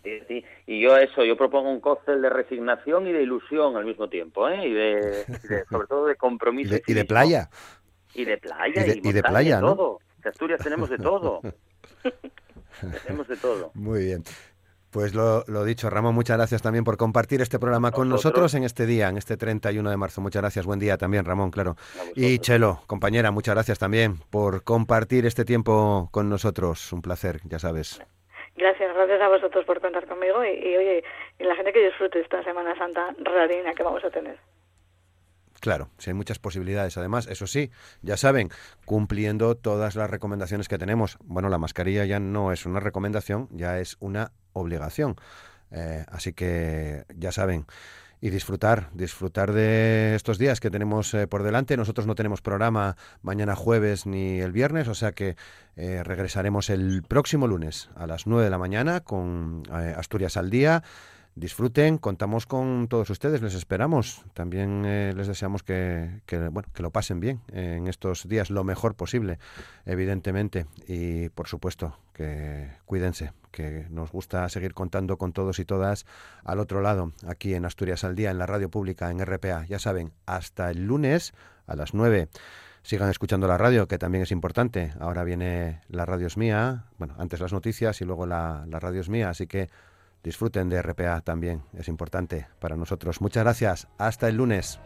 Sí, Y yo eso, yo propongo un cóctel de resignación y de ilusión al mismo tiempo, ¿eh? Y de, sobre todo de compromiso. Y de, playa. Y de playa. Y de, playa, ¿no? Todo. En Asturias tenemos de todo. tenemos de todo. Muy bien. Pues lo, lo, dicho, Ramón, muchas gracias también por compartir este programa con nosotros en este día, en este 31 de marzo. Muchas gracias, buen día también, Ramón, claro. Y Chelo, compañera, muchas gracias también por compartir este tiempo con nosotros. Un placer, ya sabes. Gracias, gracias a vosotros por contar conmigo y, oye, y la gente que disfrute esta Semana Santa rarina que vamos a tener. Claro, si hay muchas posibilidades. Además, eso sí, ya saben, cumpliendo todas las recomendaciones que tenemos. Bueno, la mascarilla ya no es una recomendación, ya es una obligación. Eh, así que ya saben. Y disfrutar, disfrutar de estos días que tenemos eh, por delante. Nosotros no tenemos programa mañana jueves ni el viernes, o sea que eh, regresaremos el próximo lunes a las 9 de la mañana con Asturias al Día disfruten, contamos con todos ustedes, les esperamos. También les deseamos que, bueno, que lo pasen bien en estos días lo mejor posible, evidentemente. Y por supuesto, que cuídense, que nos gusta seguir contando con todos y todas al otro lado, aquí en Asturias al Día, en la radio pública, en RPA. Ya saben, hasta el lunes a las 9 sigan escuchando la radio, que también es importante. Ahora viene la radio es mía, bueno, antes las noticias y luego la, la radio es mía, así que disfruten de RPA también, es importante para nosotros. Muchas gracias, hasta el lunes.